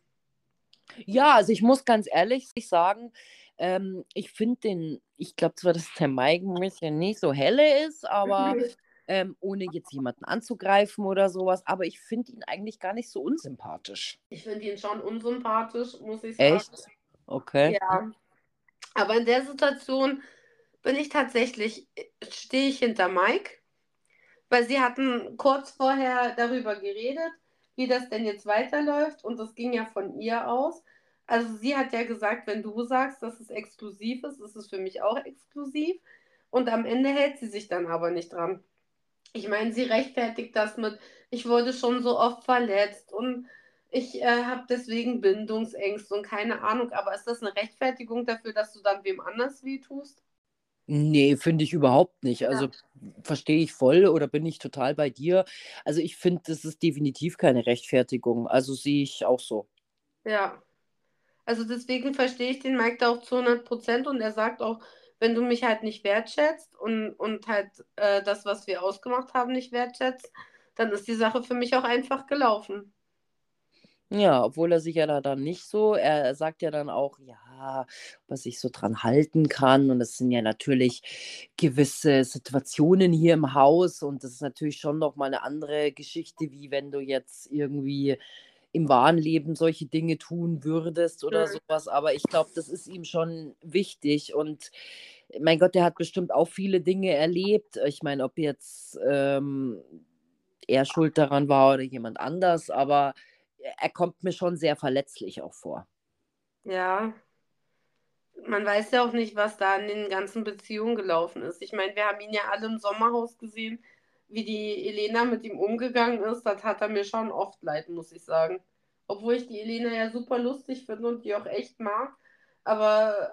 Ja, also ich muss ganz ehrlich sagen, ähm, ich finde den, ich glaube zwar, dass der Mike ein bisschen nicht so helle ist, aber ähm, ohne jetzt jemanden anzugreifen oder sowas, aber ich finde ihn eigentlich gar nicht so unsympathisch. Ich finde ihn schon unsympathisch, muss ich sagen. Echt? Okay. Ja. Aber in der Situation bin ich tatsächlich, stehe ich hinter Mike, weil sie hatten kurz vorher darüber geredet, wie das denn jetzt weiterläuft und das ging ja von ihr aus. Also sie hat ja gesagt, wenn du sagst, dass es exklusiv ist, ist es für mich auch exklusiv. Und am Ende hält sie sich dann aber nicht dran. Ich meine, sie rechtfertigt das mit, ich wurde schon so oft verletzt und ich äh, habe deswegen Bindungsängste und keine Ahnung. Aber ist das eine Rechtfertigung dafür, dass du dann wem anders wehtust? Nee, finde ich überhaupt nicht. Also verstehe ich voll oder bin ich total bei dir. Also ich finde, das ist definitiv keine Rechtfertigung. Also sehe ich auch so. Ja. Also deswegen verstehe ich den Mike da auch zu 100 Prozent und er sagt auch, wenn du mich halt nicht wertschätzt und, und halt äh, das, was wir ausgemacht haben, nicht wertschätzt, dann ist die Sache für mich auch einfach gelaufen. Ja, obwohl er sich ja da dann nicht so, er sagt ja dann auch, ja, ob er sich so dran halten kann. Und das sind ja natürlich gewisse Situationen hier im Haus. Und das ist natürlich schon nochmal eine andere Geschichte, wie wenn du jetzt irgendwie im wahren Leben solche Dinge tun würdest oder mhm. sowas. Aber ich glaube, das ist ihm schon wichtig. Und mein Gott, der hat bestimmt auch viele Dinge erlebt. Ich meine, ob jetzt ähm, er schuld daran war oder jemand anders, aber er kommt mir schon sehr verletzlich auch vor. Ja, man weiß ja auch nicht, was da in den ganzen Beziehungen gelaufen ist. Ich meine, wir haben ihn ja alle im Sommerhaus gesehen, wie die Elena mit ihm umgegangen ist. Das hat er mir schon oft leid, muss ich sagen. Obwohl ich die Elena ja super lustig finde und die auch echt mag. Aber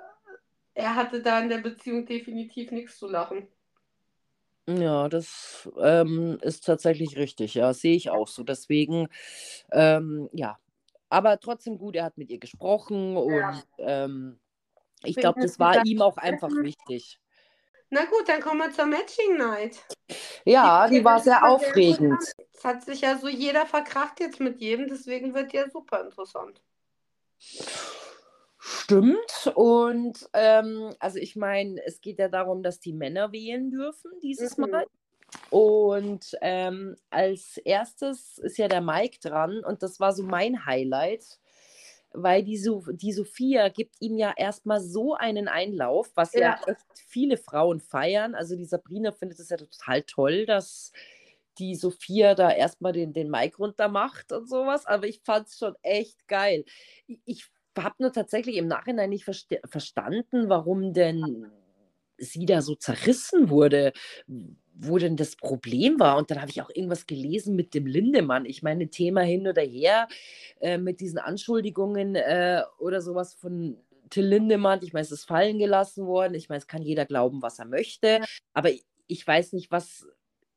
er hatte da in der Beziehung definitiv nichts zu lachen. Ja, das ähm, ist tatsächlich richtig. Ja, sehe ich auch so. Deswegen, ähm, ja. Aber trotzdem gut, er hat mit ihr gesprochen und ja. ähm, ich glaube, das war ihm auch einfach wichtig. Na gut, dann kommen wir zur Matching Night. Ja, die, die war sehr aufregend. Es hat sich ja so jeder verkracht jetzt mit jedem, deswegen wird ja super interessant. Stimmt. Und ähm, also ich meine, es geht ja darum, dass die Männer wählen dürfen dieses mhm. Mal. Und ähm, als erstes ist ja der Mike dran und das war so mein Highlight, weil die, so die Sophia gibt ihm ja erstmal so einen Einlauf, was ja. ja echt viele Frauen feiern. Also die Sabrina findet es ja total toll, dass die Sophia da erstmal den, den Mike runter macht und sowas. Aber ich fand es schon echt geil. Ich, ich habe nur tatsächlich im Nachhinein nicht verstanden, warum denn sie da so zerrissen wurde, wo denn das Problem war. Und dann habe ich auch irgendwas gelesen mit dem Lindemann. Ich meine, Thema hin oder her äh, mit diesen Anschuldigungen äh, oder sowas von Till Lindemann. Ich meine, es ist fallen gelassen worden. Ich meine, es kann jeder glauben, was er möchte. Aber ich weiß nicht, was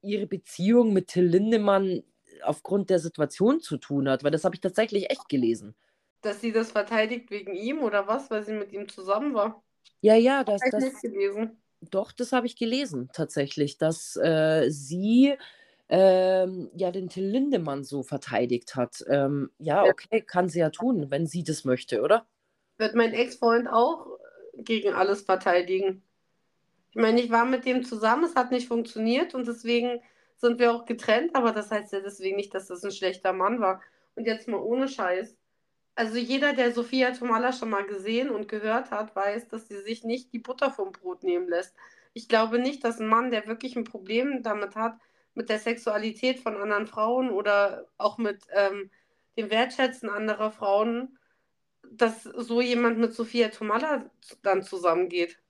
ihre Beziehung mit Till Lindemann aufgrund der Situation zu tun hat, weil das habe ich tatsächlich echt gelesen. Dass sie das verteidigt wegen ihm oder was, weil sie mit ihm zusammen war? Ja, ja, das, das, das gelesen. Doch, das habe ich gelesen tatsächlich, dass äh, sie ähm, ja den Till Lindemann so verteidigt hat. Ähm, ja, okay, kann sie ja tun, wenn sie das möchte, oder? Wird mein Ex-Freund auch gegen alles verteidigen. Ich meine, ich war mit dem zusammen, es hat nicht funktioniert und deswegen sind wir auch getrennt, aber das heißt ja deswegen nicht, dass das ein schlechter Mann war. Und jetzt mal ohne Scheiß. Also jeder, der Sophia Tomala schon mal gesehen und gehört hat, weiß, dass sie sich nicht die Butter vom Brot nehmen lässt. Ich glaube nicht, dass ein Mann, der wirklich ein Problem damit hat, mit der Sexualität von anderen Frauen oder auch mit ähm, dem Wertschätzen anderer Frauen, dass so jemand mit Sophia Tomala dann zusammengeht.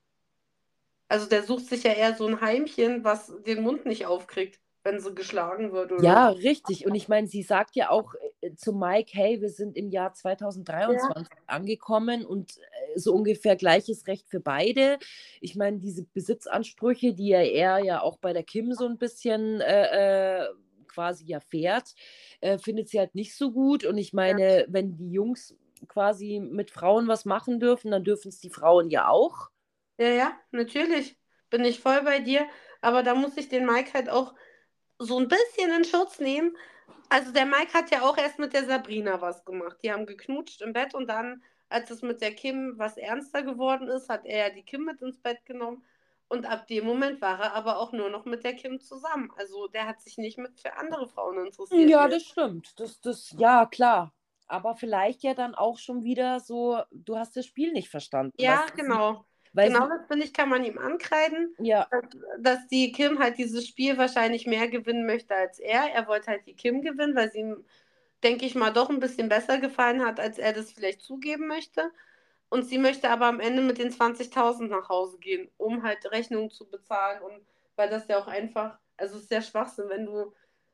Also der sucht sich ja eher so ein Heimchen, was den Mund nicht aufkriegt wenn sie geschlagen wird. Oder? Ja, richtig. Und ich meine, sie sagt ja auch äh, zu Mike, hey, wir sind im Jahr 2023 ja. angekommen und äh, so ungefähr gleiches Recht für beide. Ich meine, diese Besitzansprüche, die ja er ja auch bei der Kim so ein bisschen äh, äh quasi ja fährt, äh, findet sie halt nicht so gut. Und ich meine, ja. wenn die Jungs quasi mit Frauen was machen dürfen, dann dürfen es die Frauen ja auch. Ja, ja, natürlich. Bin ich voll bei dir. Aber da muss ich den Mike halt auch so ein bisschen in Schutz nehmen. Also der Mike hat ja auch erst mit der Sabrina was gemacht. Die haben geknutscht im Bett und dann, als es mit der Kim was ernster geworden ist, hat er ja die Kim mit ins Bett genommen. Und ab dem Moment war er aber auch nur noch mit der Kim zusammen. Also der hat sich nicht mit für andere Frauen interessiert. Ja, das stimmt. Das, das, ja, klar. Aber vielleicht ja dann auch schon wieder so, du hast das Spiel nicht verstanden. Ja, genau. Weil genau das finde ich, kann man ihm ankreiden, ja. dass, die Kim halt dieses Spiel wahrscheinlich mehr gewinnen möchte als er. Er wollte halt die Kim gewinnen, weil sie ihm, denke ich mal, doch ein bisschen besser gefallen hat, als er das vielleicht zugeben möchte. Und sie möchte aber am Ende mit den 20.000 nach Hause gehen, um halt Rechnungen zu bezahlen. Und weil das ja auch einfach, also es ist sehr Schwachsinn, wenn du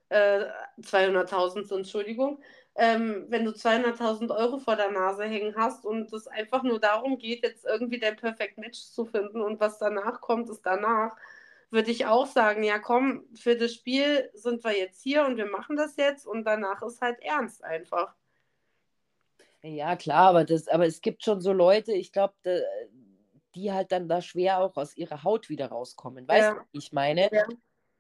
äh, 200.000 sind, Entschuldigung, ähm, wenn du 200.000 Euro vor der Nase hängen hast und es einfach nur darum geht, jetzt irgendwie dein Perfect Match zu finden und was danach kommt, ist danach, würde ich auch sagen, ja komm, für das Spiel sind wir jetzt hier und wir machen das jetzt und danach ist halt ernst einfach. Ja, klar, aber, das, aber es gibt schon so Leute, ich glaube, die halt dann da schwer auch aus ihrer Haut wieder rauskommen. Weißt Ja. du, ich meine? Ja.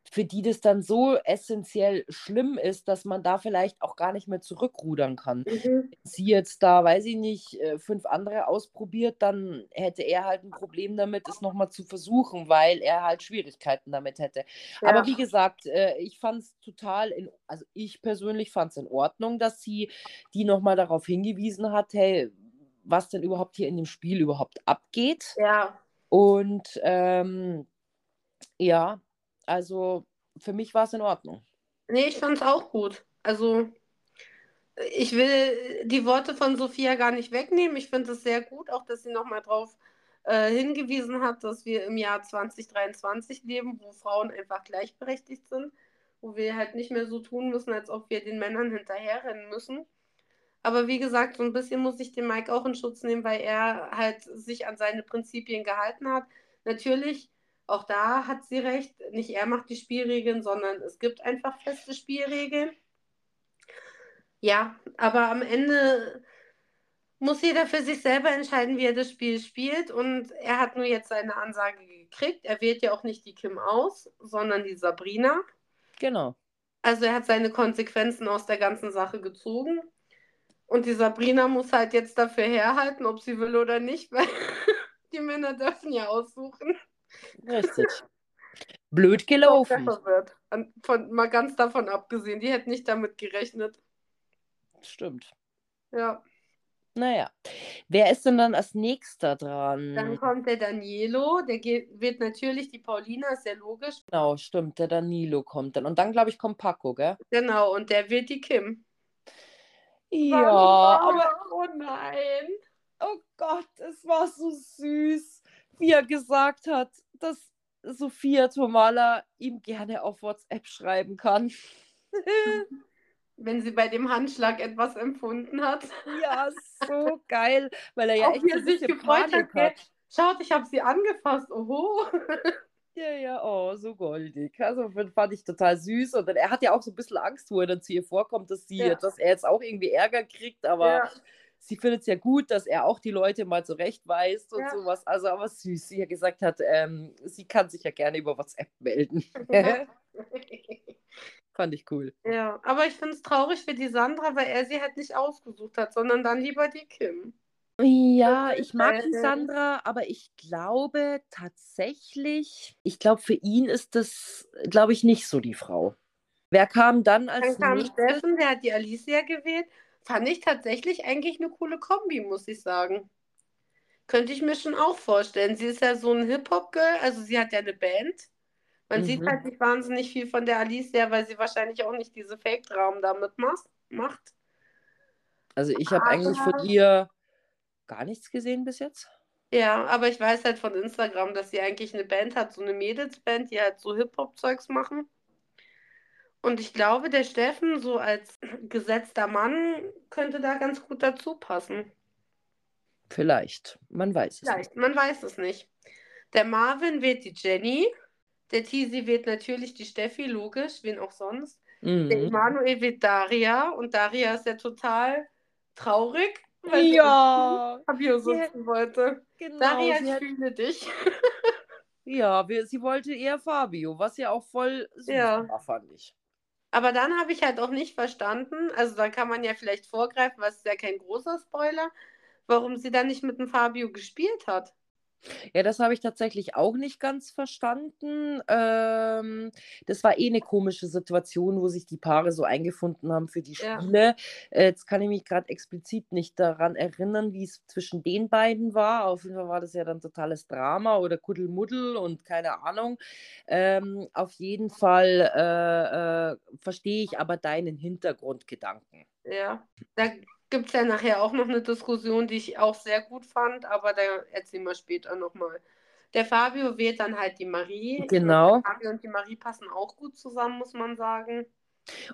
Für die das dann so essentiell schlimm ist, dass man da vielleicht auch gar nicht mehr zurückrudern kann. Mhm. Wenn sie jetzt da, weiß ich nicht, äh, fünf andere ausprobiert, dann hätte er halt ein Problem damit, es nochmal zu versuchen, weil er halt Schwierigkeiten damit hätte. Aber Ja. wie gesagt, äh, ich fand es total, in, also ich persönlich fand es in Ordnung, dass sie die nochmal darauf hingewiesen hat, hey, was denn überhaupt hier in dem Spiel überhaupt abgeht. Ja. Und ähm, ja, also für mich war es in Ordnung. Nee, ich fand es auch gut. Also, ich will die Worte von Sophia gar nicht wegnehmen. Ich finde es sehr gut, auch dass sie nochmal drauf äh, hingewiesen hat, dass wir im Jahr 2023 leben, wo Frauen einfach gleichberechtigt sind, wo wir halt nicht mehr so tun müssen, als ob wir den Männern hinterherrennen müssen. Aber wie gesagt, so ein bisschen muss ich den Mike auch in Schutz nehmen, weil er halt sich an seine Prinzipien gehalten hat. Natürlich, auch da hat sie recht, nicht er macht die Spielregeln, sondern es gibt einfach feste Spielregeln. Ja, aber am Ende muss jeder für sich selber entscheiden, wie er das Spiel spielt. Und er hat nur jetzt seine Ansage gekriegt. Er wählt ja auch nicht die Kim aus, sondern die Sabrina. Genau. Also er hat seine Konsequenzen aus der ganzen Sache gezogen. Und die Sabrina muss halt jetzt dafür herhalten, ob sie will oder nicht, weil die Männer dürfen ja aussuchen. Richtig. Blöd gelaufen. An- Von, mal ganz davon abgesehen, die hätten nicht damit gerechnet. Stimmt. Ja. Naja. Wer ist denn dann als nächster Dann dran? kommt der Danielo, der geht, wird natürlich die Paulina, ist ja logisch. Genau, stimmt. Der Danilo kommt dann. Und dann, glaube ich, kommt Paco, gell? Genau, und der wird die Kim. Ja, aber Oh nein. oh Gott, es war so süß, wie er gesagt hat, dass Sophia Tomala ihm gerne auf WhatsApp schreiben kann. Wenn sie bei dem Handschlag etwas empfunden hat. Ja, so geil, weil er ja Auch echt er sich gefreut hat, Panik gell? hat. Schaut, ich habe sie angefasst. Oho. Ja, ja, oh, so goldig. Also fand fand ich total süß. Und dann, er hat ja auch so ein bisschen Angst, wo er dann zu ihr vorkommt, dass sie, Ja. dass er jetzt auch irgendwie Ärger kriegt, aber Ja. Sie findet es ja gut, dass er auch die Leute mal zurechtweist und Ja. sowas. Also aber süß, wie er gesagt hat, ähm, sie kann sich ja gerne über WhatsApp melden. Ja. Fand ich cool. ja, aber ich finde es traurig für die Sandra, weil er sie halt nicht ausgesucht hat, sondern dann lieber die Kim. Ja, ich mag die Sandra, aber ich glaube tatsächlich, ich glaube, für ihn ist das, glaube ich, nicht so die Frau. Wer kam dann Dann als kam nächstes? Steffen, der hat die Alicia gewählt. Fand ich tatsächlich eigentlich eine coole Kombi, muss ich sagen. Könnte ich mir schon auch vorstellen. Sie ist ja so ein Hip-Hop-Girl, also sie hat ja eine Band. Man sieht Mhm. halt nicht wahnsinnig viel von der Alicia, weil sie wahrscheinlich auch nicht diese Fake-Dramen damit macht. Also ich habe eigentlich von ihr gar nichts gesehen bis jetzt. Ja, aber ich weiß halt von Instagram, dass sie eigentlich eine Band hat, so eine Mädelsband, die halt so Hip-Hop-Zeugs machen. Und ich glaube, der Steffen, so als gesetzter Mann, könnte da ganz gut dazu passen. Vielleicht. Man weiß es Vielleicht, man weiß es nicht. Der Marvin wählt die Jenny. Der Tizi wählt natürlich die Steffi, logisch, wen auch sonst. nicht. Der Mhm. Emanuel wählt Daria und Daria ist ja total traurig, weil Ja, sie Fabio sie hätte- sitzen wollte. genau. Daria, ich hat, fühle dich. ja, wir, sie wollte eher Fabio, was ja auch voll süß Ja. war, fand ich. Aber dann habe ich halt auch nicht verstanden, also da kann man ja vielleicht vorgreifen, was ist ja kein großer Spoiler, warum sie dann nicht mit dem Fabio gespielt hat. Ja, das habe ich tatsächlich auch nicht ganz verstanden. Ähm, das war eh eine komische Situation, wo sich die Paare so eingefunden haben für die Ja. Spiele. Äh, jetzt kann ich mich gerade explizit nicht daran erinnern, wie es zwischen den beiden war. Auf jeden Fall war das ja dann totales Drama oder Kuddelmuddel und keine Ahnung. Ähm, auf jeden Fall äh, äh, verstehe ich aber deinen Hintergrundgedanken. Ja, da gibt es ja nachher auch noch eine Diskussion, die ich auch sehr gut fand, aber da erzählen wir später nochmal. Der Fabio wählt dann halt die Marie. Genau. der Fabio und die Marie passen auch gut zusammen, muss man sagen.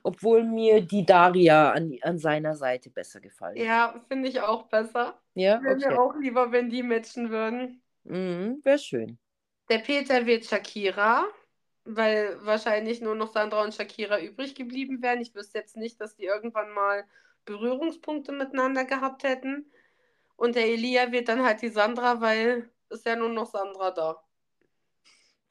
Obwohl mir die Daria an, an seiner Seite besser gefallen. Ja, finde ich auch besser. Ja, Wäre okay. mir auch lieber, wenn die matchen würden. Mhm, Wäre schön. Der Peter wählt Shakira, weil wahrscheinlich nur noch Sandra und Shakira übrig geblieben wären. Ich wüsste jetzt nicht, dass die irgendwann mal Berührungspunkte miteinander gehabt hätten. Und der Elia wird dann halt die Sandra, weil ist ja nur noch Sandra da.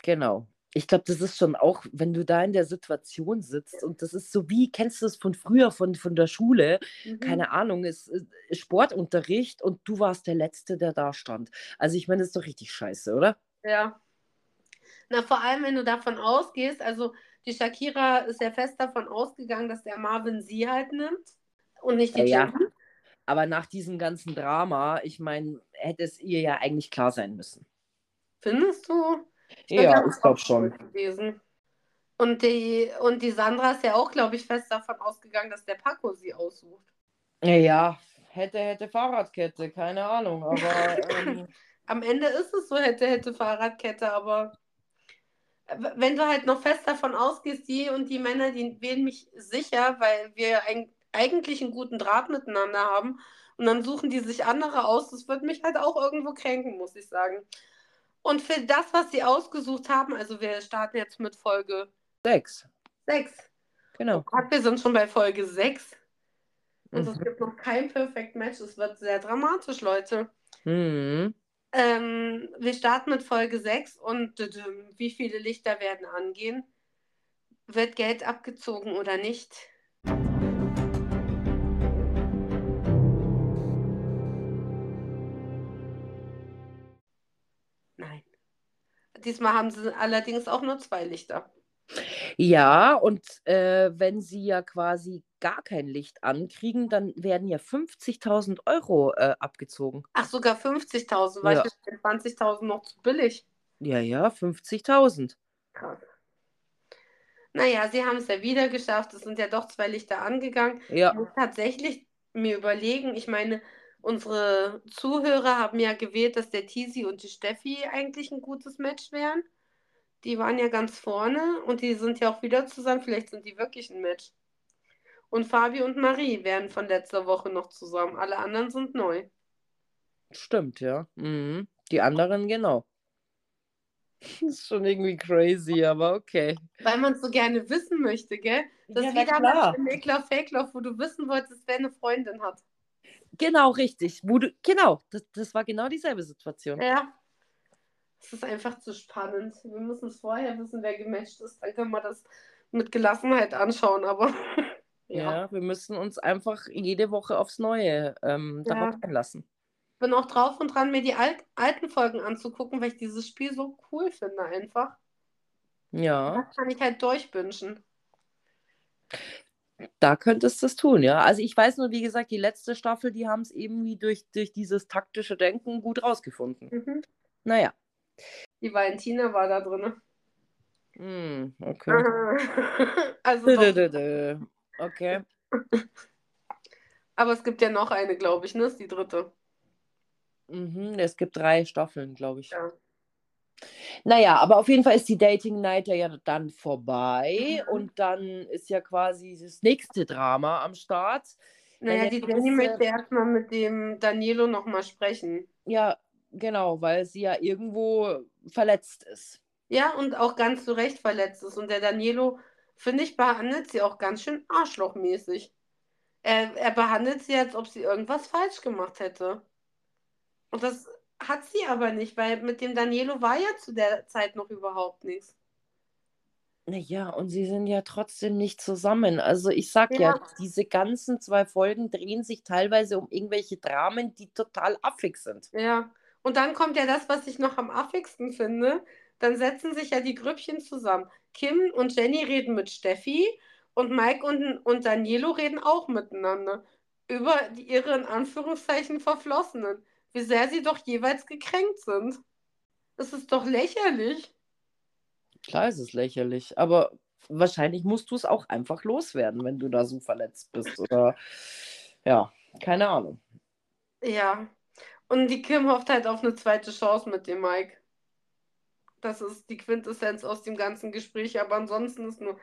Genau. Ich glaube, das ist schon auch, wenn du da in der Situation sitzt und das ist so wie, kennst du es von früher, von, von der Schule? Mhm. Keine Ahnung, es ist Sportunterricht und du warst der Letzte, der da stand. Also ich meine, das ist doch richtig scheiße, oder? Ja. Na, vor allem, wenn du davon ausgehst, also die Shakira ist ja fest davon ausgegangen, dass der Marvin sie halt nimmt und nicht die Ja, ja. Jenny. Aber nach diesem ganzen Drama, ich meine, hätte es ihr ja eigentlich klar sein müssen. Findest du? bin Ja, ich glaube schon. gewesen. Und die, und die Sandra ist ja auch, glaube ich, fest davon ausgegangen, dass der Paco sie aussucht. Ja, hätte, hätte Fahrradkette, keine Ahnung, aber ähm, Am Ende ist es so, hätte, hätte Fahrradkette, aber wenn du halt noch fest davon ausgehst, die und die Männer, die wählen mich sicher, weil wir ein, eigentlich einen guten Draht miteinander haben und dann suchen die sich andere aus, das wird mich halt auch irgendwo kränken, muss ich sagen. Und für das, was sie ausgesucht haben, also wir starten jetzt mit Folge sechs. 6. Genau. Gott, wir sind schon bei Folge 6 und es Mhm. gibt noch kein Perfect Match. Es wird sehr dramatisch, Leute. Mhm. Ähm, wir starten mit Folge 6 und wie viele Lichter werden angehen? Wird Geld abgezogen oder nicht? Diesmal haben sie allerdings auch nur zwei Lichter. Ja, und äh, wenn sie ja quasi gar kein Licht ankriegen, dann werden ja 50.000 Euro äh, abgezogen. Ach, sogar 50.000, weil Ja. ich finde 20.000 noch zu billig. Ja, ja, 50.000. Krass. Naja, sie haben es ja wieder geschafft. Es sind ja doch zwei Lichter angegangen. Ich Ja, muss tatsächlich mir überlegen, ich meine, unsere Zuhörer haben ja gewählt, dass der Tisi und die Steffi eigentlich ein gutes Match wären. Die waren ja ganz vorne und die sind ja auch wieder zusammen. Vielleicht sind die wirklich ein Match. Und Fabi und Marie wären von letzter Woche noch zusammen. Alle anderen sind neu. stimmt, ja. Mhm. Die anderen, genau. Das ist schon irgendwie crazy, aber okay. Weil man es so gerne wissen möchte, gell? Das Ja, ist na wie damals klar. im Make-Love, Fake-Love, wo du wissen wolltest, wer eine Freundin hat. Genau, richtig. Wo du, genau, das, das war genau dieselbe Situation. Ja. Es ist einfach zu spannend. Wir müssen es vorher wissen, wer gematcht ist. Dann können wir das mit Gelassenheit anschauen. Aber Ja, ja. wir müssen uns einfach jede Woche aufs Neue ähm, darauf Ja. einlassen. Bin auch drauf und dran, mir die alt alten Folgen anzugucken, weil ich dieses Spiel so cool finde einfach. Ja, Das kann ich halt durchwünschen. Da könntest du es tun, ja. Also ich weiß nur, wie gesagt, die letzte Staffel, die haben es irgendwie durch, durch dieses taktische Denken gut rausgefunden. Mhm. Naja. Die Valentina war da drin. Hm, okay. Also Dö, dö, dö. Okay. Aber es gibt ja noch eine, glaube ich, ne? Ist die dritte. Mhm, es gibt drei Staffeln, glaube ich. Ja. Naja, aber auf jeden Fall ist die Dating Night ja dann vorbei Mhm. und dann ist ja quasi das nächste Drama am Start. Naja, die Jenny äh, möchte erstmal mit dem Danilo nochmal sprechen. Ja, genau, weil sie ja irgendwo verletzt ist. Ja, und auch ganz zu Recht verletzt ist. Und der Danilo, finde ich, behandelt sie auch ganz schön arschlochmäßig. Er, er behandelt sie, als ob sie irgendwas falsch gemacht hätte. Und das hat sie aber nicht, weil mit dem Danilo war ja zu der Zeit noch überhaupt nichts. Naja, und sie sind ja trotzdem nicht zusammen. Also ich sag ja, Ja. diese ganzen zwei Folgen drehen sich teilweise um irgendwelche Dramen, die total affig sind. Ja. Und dann kommt ja das, was ich noch am affigsten finde. Dann setzen sich ja die Grüppchen zusammen. Kim und Jenny reden mit Steffi und Mike und, und Danilo reden auch miteinander. Über die, ihre in Anführungszeichen Verflossenen. Wie sehr sie doch jeweils gekränkt sind. Das ist doch lächerlich. Klar ist es lächerlich, aber wahrscheinlich musst du es auch einfach loswerden, wenn du da so verletzt bist. Oder ja, keine Ahnung. Ja. Und die Kim hofft halt auf eine zweite Chance mit dem Mike. Das ist die Quintessenz aus dem ganzen Gespräch. Aber ansonsten ist nur,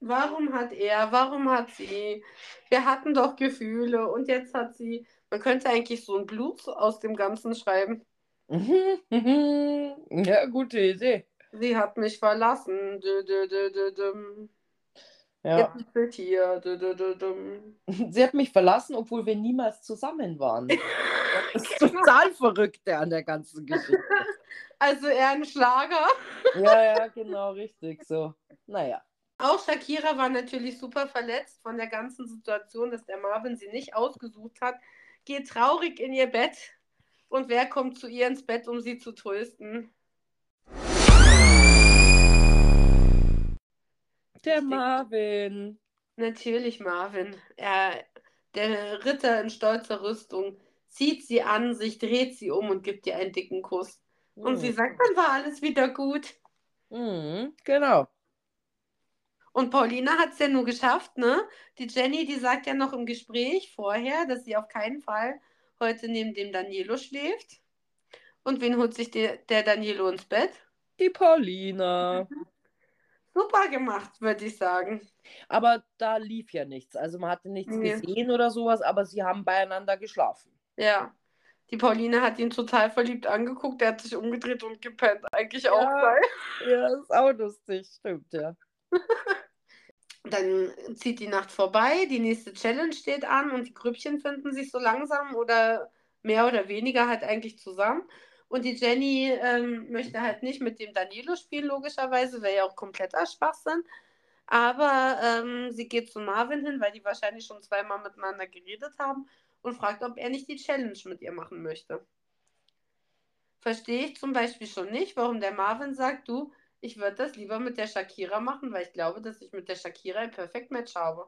warum hat er, warum hat sie? Wir hatten doch Gefühle und jetzt hat sie. Man könnte eigentlich so ein Blues aus dem Ganzen schreiben. Ja, gute Idee. Sie hat mich verlassen. Dö, dö, dö. Ja. Jetzt ist sie hier. Sie hat mich verlassen, obwohl wir niemals zusammen waren. Das ist total verrückt an der ganzen Geschichte. Also eher ein Schlager. Ja, ja, genau, richtig. So. Naja. Auch Shakira war natürlich super verletzt von der ganzen Situation, dass der Marvin sie nicht ausgesucht hat. Geht traurig in ihr Bett. Und wer kommt zu ihr ins Bett, um sie zu trösten? Der. Marvin. Natürlich Marvin. Er, der Ritter in stolzer Rüstung, zieht sie an, sich dreht sie um und gibt ihr einen dicken Kuss. Und sie sagt, dann war alles wieder gut. Mhm, genau. Und Paulina hat es ja nur geschafft, ne? Die Jenny, die sagt ja noch im Gespräch vorher, dass sie auf keinen Fall heute neben dem Danielo schläft. Und wen holt sich der, der Danielo ins Bett? Die Paulina. Super gemacht, würde ich sagen. Aber da lief ja nichts. Also man hatte nichts Nee. gesehen oder sowas, aber sie haben beieinander geschlafen. Ja. Die Pauline hat ihn total verliebt angeguckt, der hat sich umgedreht und gepennt. Eigentlich auch Ja. geil. Ja, ist auch lustig, stimmt, ja. Dann zieht die Nacht vorbei, die nächste Challenge steht an und die Grüppchen finden sich so langsam oder mehr oder weniger halt eigentlich zusammen. Und die Jenny ähm, möchte halt nicht mit dem Danilo spielen, logischerweise, wäre ja auch kompletter Schwachsinn. Aber ähm, sie geht zu Marvin hin, weil die wahrscheinlich schon zweimal miteinander geredet haben und fragt, ob er nicht die Challenge mit ihr machen möchte. Verstehe ich zum Beispiel schon nicht, warum der Marvin sagt, du, ich würde das lieber mit der Shakira machen, weil ich glaube, dass ich mit der Shakira ein Perfect Match habe.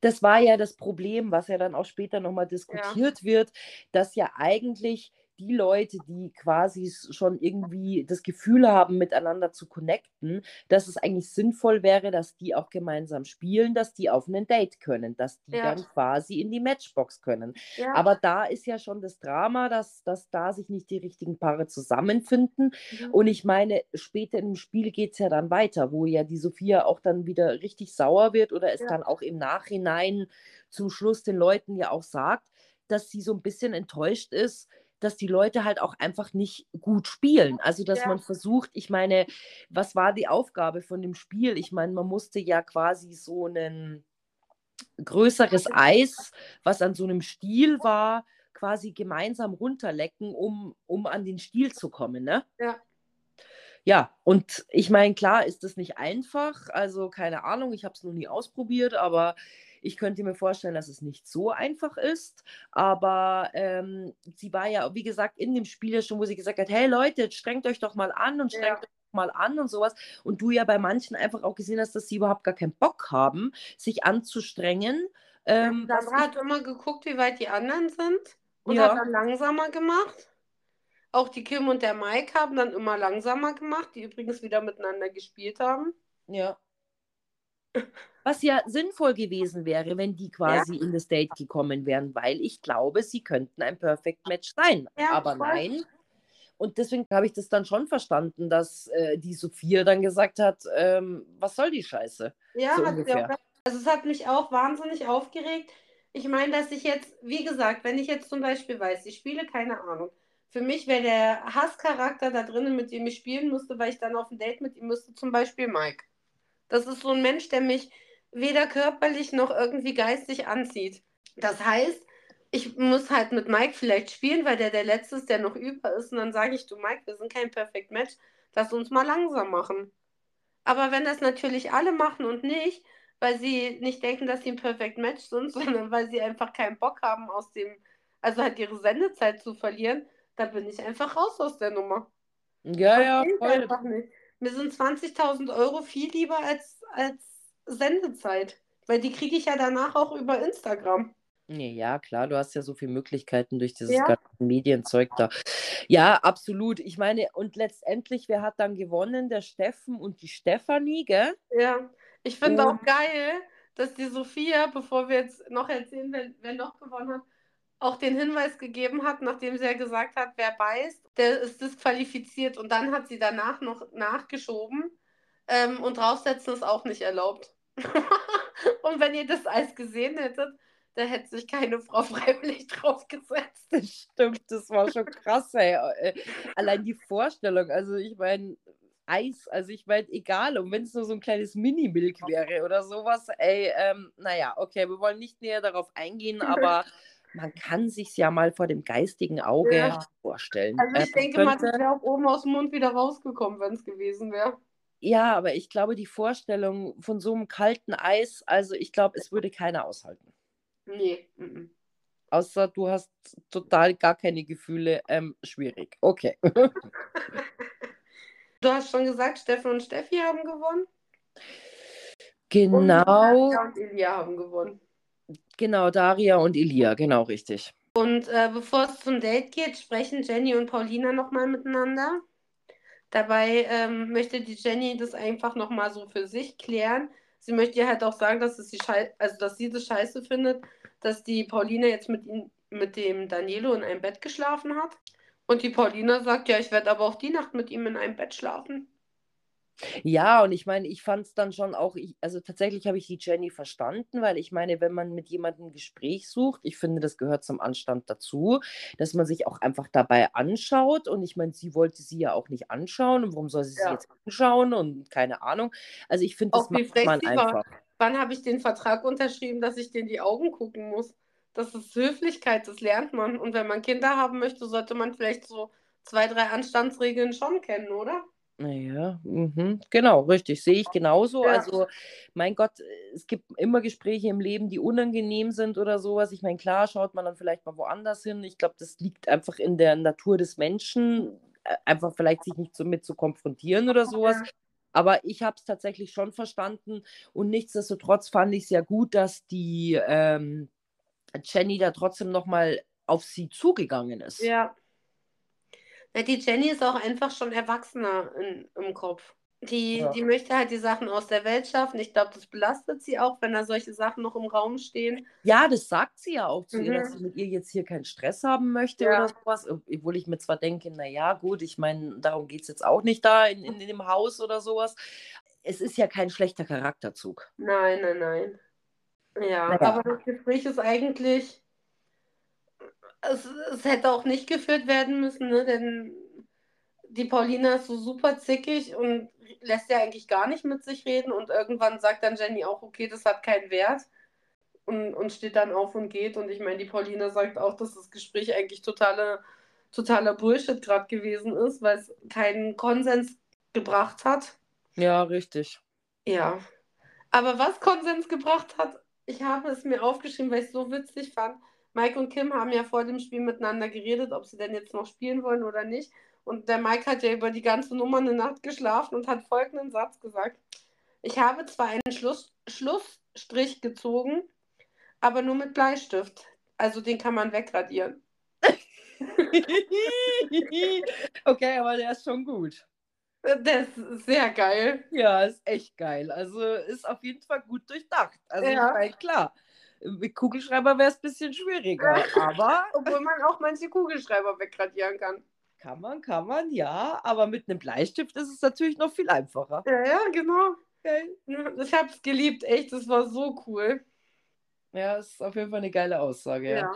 Das war ja das Problem, was ja dann auch später nochmal diskutiert wird, dass ja eigentlich die Leute, die quasi schon irgendwie das Gefühl haben, miteinander zu connecten, dass es eigentlich sinnvoll wäre, dass die auch gemeinsam spielen, dass die auf ein Date können, dass die Ja. dann quasi in die Matchbox können. Ja, Aber da ist ja schon das Drama, dass, dass da sich nicht die richtigen Paare zusammenfinden. mhm. Und ich meine, später im Spiel geht es ja dann weiter, wo ja die Sophia auch dann wieder richtig sauer wird oder es Ja. dann auch im Nachhinein zum Schluss den Leuten ja auch sagt, dass sie so ein bisschen enttäuscht ist, dass die Leute halt auch einfach nicht gut spielen. Also, dass Ja. man versucht, ich meine, was war die Aufgabe von dem Spiel? Ich meine, man musste ja quasi so ein größeres Eis, was an so einem Stiel war, quasi gemeinsam runterlecken, um, um an den Stiel zu kommen, ne? Ja. Ja, und ich meine, klar ist das nicht einfach. Also keine Ahnung, ich habe es noch nie ausprobiert, aber ich könnte mir vorstellen, dass es nicht so einfach ist. Aber ähm, sie war ja, wie gesagt, in dem Spiel ja schon, wo sie gesagt hat, hey Leute, strengt euch doch mal an und Ja. strengt euch doch mal an und sowas. Und du ja bei manchen einfach auch gesehen hast, dass sie überhaupt gar keinen Bock haben, sich anzustrengen. Ähm, Sandra hat immer geguckt, wie weit die anderen sind und Ja. hat dann langsamer gemacht. Auch die Kim und der Mike haben dann immer langsamer gemacht, die übrigens wieder miteinander gespielt haben. Ja. Was ja sinnvoll gewesen wäre, wenn die quasi in das Date gekommen wären, weil ich glaube, sie könnten ein Perfect Match sein. Ja, Aber voll. nein. Und deswegen habe ich das dann schon verstanden, dass äh, die Sophia dann gesagt hat, ähm, was soll die Scheiße? Ja, So hat sie auch. Also es hat mich auch wahnsinnig aufgeregt. Ich meine, dass ich jetzt, wie gesagt, wenn ich jetzt zum Beispiel weiß, ich spiele keine Ahnung. Für mich wäre der Hasscharakter da drinnen, mit dem ich spielen musste, weil ich dann auf ein Date mit ihm müsste, zum Beispiel Mike. Das ist so ein Mensch, der mich weder körperlich noch irgendwie geistig anzieht. Das heißt, ich muss halt mit Mike vielleicht spielen, weil der der Letzte ist, der noch über ist. Und dann sage ich, du Mike, wir sind kein Perfect Match, lass uns mal langsam machen. Aber wenn das natürlich alle machen und nicht, weil sie nicht denken, dass sie ein Perfect Match sind, sondern weil sie einfach keinen Bock haben, aus dem, also halt ihre Sendezeit zu verlieren, dann bin ich einfach raus aus der Nummer. Ja, ja, Verstehe ich voll. einfach nicht. Mir sind 20.000 Euro viel lieber als, als Sendezeit, weil die kriege ich ja danach auch über Instagram. Ja, klar, du hast ja so viele Möglichkeiten durch dieses Ja. ganze Medienzeug da. Ja, absolut. Ich meine, und letztendlich, wer hat dann gewonnen? Der Steffen und die Stefanie, gell? Ja, ich finde auch geil, dass die Sophia, bevor wir jetzt noch erzählen, wer, wer noch gewonnen hat, auch den Hinweis gegeben hat, nachdem sie ja gesagt hat, wer beißt, der ist disqualifiziert. Und dann hat sie danach noch nachgeschoben ähm, und draufsetzen ist auch nicht erlaubt. und wenn ihr das Eis gesehen hättet, da hätte sich keine Frau freiwillig draufgesetzt. Das stimmt, das war schon krass, ey. Äh, Allein die Vorstellung, also ich meine, Eis. Also ich meine, egal, und wenn es nur so ein kleines Mini-Milk wäre oder sowas, ey, ähm, naja, okay, wir wollen nicht näher darauf eingehen, aber man kann sich ja mal vor dem geistigen Auge ja. vorstellen. Also ich äh, denke könnte... mal, das wäre auch oben aus dem Mund wieder rausgekommen, wenn es gewesen wäre. Ja, aber ich glaube, die Vorstellung von so einem kalten Eis, also ich glaube, es würde keiner aushalten. Nee. Mm -mm. Außer du hast total gar keine Gefühle. Ähm, schwierig. Okay. du hast schon gesagt, Steffen und Steffi haben gewonnen. Genau. Und Daria und Elia haben gewonnen. Genau, Daria und Elia, genau richtig. Und äh, bevor es zum Date geht, sprechen Jenny und Paulina nochmal miteinander. Dabei ähm, möchte die Jenny das einfach nochmal so für sich klären. Sie möchte ja halt auch sagen, dass, es die also, dass sie das scheiße findet, dass die Paulina jetzt mit, ihm, mit dem Danielo in einem Bett geschlafen hat. Und die Paulina sagt, ja, ich werde aber auch die Nacht mit ihm in einem Bett schlafen. Ja, und ich meine, ich fand es dann schon auch, ich, also tatsächlich habe ich die Jenny verstanden, weil ich meine, wenn man mit jemandem ein Gespräch sucht, ich finde, das gehört zum Anstand dazu, dass man sich auch einfach dabei anschaut. Und ich meine, sie wollte sie ja auch nicht anschauen. Und warum soll sie ja. sie jetzt anschauen? Und keine Ahnung. Also ich finde, das macht man einfach. Wann habe ich den Vertrag unterschrieben, dass ich dir in die Augen gucken muss? Das ist Höflichkeit, das lernt man. Und wenn man Kinder haben möchte, sollte man vielleicht so zwei, drei Anstandsregeln schon kennen, oder? Naja, mhm, genau, richtig. Sehe ich genauso. Ja. Also, mein Gott, es gibt immer Gespräche im Leben, die unangenehm sind oder sowas. Ich meine, klar, schaut man dann vielleicht mal woanders hin. Ich glaube, das liegt einfach in der Natur des Menschen, äh, einfach vielleicht sich nicht so mit zu konfrontieren oder sowas. Ja. Aber ich habe es tatsächlich schon verstanden und nichtsdestotrotz fand ich es ja gut, dass die ähm, Jenny da trotzdem nochmal auf sie zugegangen ist. Ja. Ja. Die Jenny ist auch einfach schon erwachsener in, im Kopf. Die, ja. die möchte halt die Sachen aus der Welt schaffen. Ich glaube, das belastet sie auch, wenn da solche Sachen noch im Raum stehen. Ja, das sagt sie ja auch zu mhm. ihr, dass mhm. sie mit ihr jetzt hier keinen Stress haben möchte ja. oder sowas. Obwohl ich mir zwar denke, naja, gut, ich meine, darum geht es jetzt auch nicht da in, in, in dem Haus oder sowas. Es ist ja kein schlechter Charakterzug. Nein, nein, nein. Ja, naja. aber das Gespräch ist eigentlich. Es, es hätte auch nicht geführt werden müssen, ne? denn die Paulina ist so super zickig und lässt ja eigentlich gar nicht mit sich reden und irgendwann sagt dann Jenny auch, okay, das hat keinen Wert und, und steht dann auf und geht und ich meine, die Paulina sagt auch, dass das Gespräch eigentlich totale, totaler Bullshit gerade gewesen ist, weil es keinen Konsens gebracht hat. Ja, richtig. Ja. Aber was Konsens gebracht hat, ich habe es mir aufgeschrieben, weil ich es so witzig fand. Mike und Kim haben ja vor dem Spiel miteinander geredet, ob sie denn jetzt noch spielen wollen oder nicht. Und der Mike hat ja über die ganze Nummer eine Nacht geschlafen und hat folgenden Satz gesagt. Ich habe zwar einen Schluss, Schlussstrich gezogen, aber nur mit Bleistift. Also den kann man wegradieren. okay, aber der ist schon gut. Das ist sehr geil. Ja, ist echt geil. Also ist auf jeden Fall gut durchdacht. Also ja. klar, mit Kugelschreiber wäre es ein bisschen schwieriger, aber... Obwohl man auch manche Kugelschreiber wegradieren kann. Kann man, kann man, ja. Aber mit einem Bleistift ist es natürlich noch viel einfacher. Ja, ja, genau. Okay. Ich habe es geliebt, echt. Das war so cool. Ja, ist auf jeden Fall eine geile Aussage. Ja. ja.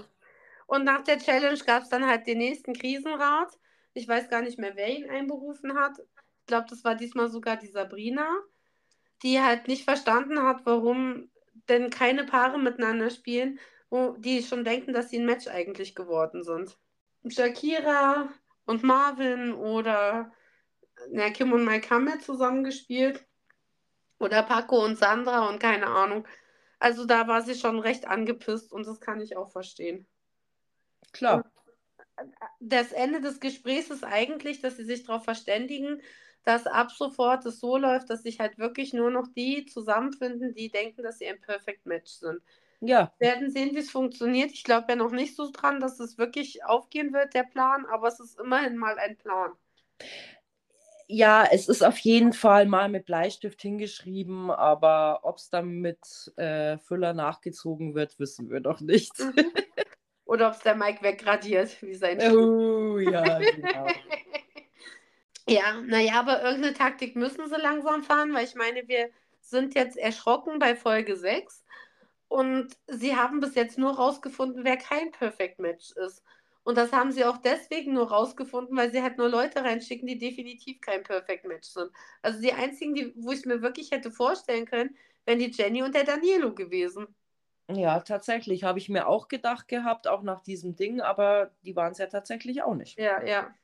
Und nach der Challenge gab es dann halt den nächsten Krisenrat. Ich weiß gar nicht mehr, wer ihn einberufen hat. Ich glaube, das war diesmal sogar die Sabrina, die halt nicht verstanden hat, warum denn keine Paare miteinander spielen, wo die schon denken, dass sie ein Match eigentlich geworden sind. Shakira, und Marvin oder na, Kim und Mike haben ja zusammengespielt. Oder Paco und Sandra und keine Ahnung. Also da war sie schon recht angepisst und das kann ich auch verstehen. Klar. Und das Ende des Gesprächs ist eigentlich, dass sie sich darauf verständigen, dass ab sofort es so läuft, dass sich halt wirklich nur noch die zusammenfinden, die denken, dass sie ein Perfect Match sind. Ja. Wir werden sehen, wie es funktioniert. Ich glaube ja noch nicht so dran, dass es wirklich aufgehen wird, der Plan, aber es ist immerhin mal ein Plan. Ja, es ist auf jeden Fall mal mit Bleistift hingeschrieben, aber ob es dann mit äh, Füller nachgezogen wird, wissen wir noch nicht. Mhm. Oder ob es der Mike wegradiert, wie sein Oh, ja, genau. ja, naja, aber irgendeine Taktik müssen sie langsam fahren, weil ich meine, wir sind jetzt erschrocken bei Folge 6 und sie haben bis jetzt nur rausgefunden, wer kein Perfect Match ist. Und das haben sie auch deswegen nur rausgefunden, weil sie halt nur Leute reinschicken, die definitiv kein Perfect Match sind. Also die einzigen, die, wo ich mir wirklich hätte vorstellen können, wären die Jenny und der Danielo gewesen. Ja, tatsächlich. Habe ich mir auch gedacht gehabt, auch nach diesem Ding, aber die waren es ja tatsächlich auch nicht. Ja, ja.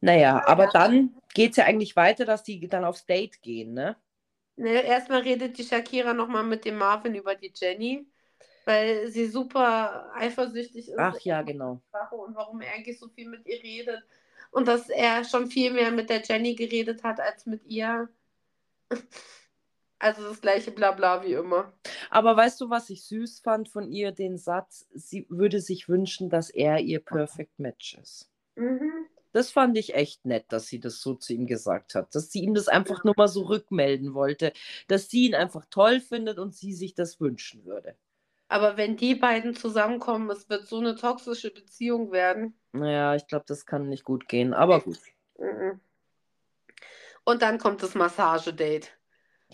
Naja, aber dann geht es ja eigentlich weiter, dass die dann aufs Date gehen, ne? Ne, erstmal redet die Shakira nochmal mit dem Marvin über die Jenny, weil sie super eifersüchtig ist. Ach ja, genau. Und warum er eigentlich so viel mit ihr redet. Und dass er schon viel mehr mit der Jenny geredet hat als mit ihr. Also das gleiche Blabla wie immer. Aber weißt du, was ich süß fand von ihr? Den Satz, sie würde sich wünschen, dass er ihr Perfect Match ist. Mhm. Das fand ich echt nett, dass sie das so zu ihm gesagt hat. Dass sie ihm das einfach nur mal so rückmelden wollte. Dass sie ihn einfach toll findet und sie sich das wünschen würde. Aber wenn die beiden zusammenkommen, es wird so eine toxische Beziehung werden. Naja, ich glaube, das kann nicht gut gehen. Aber gut. Mhm. Und dann kommt das Massagedate.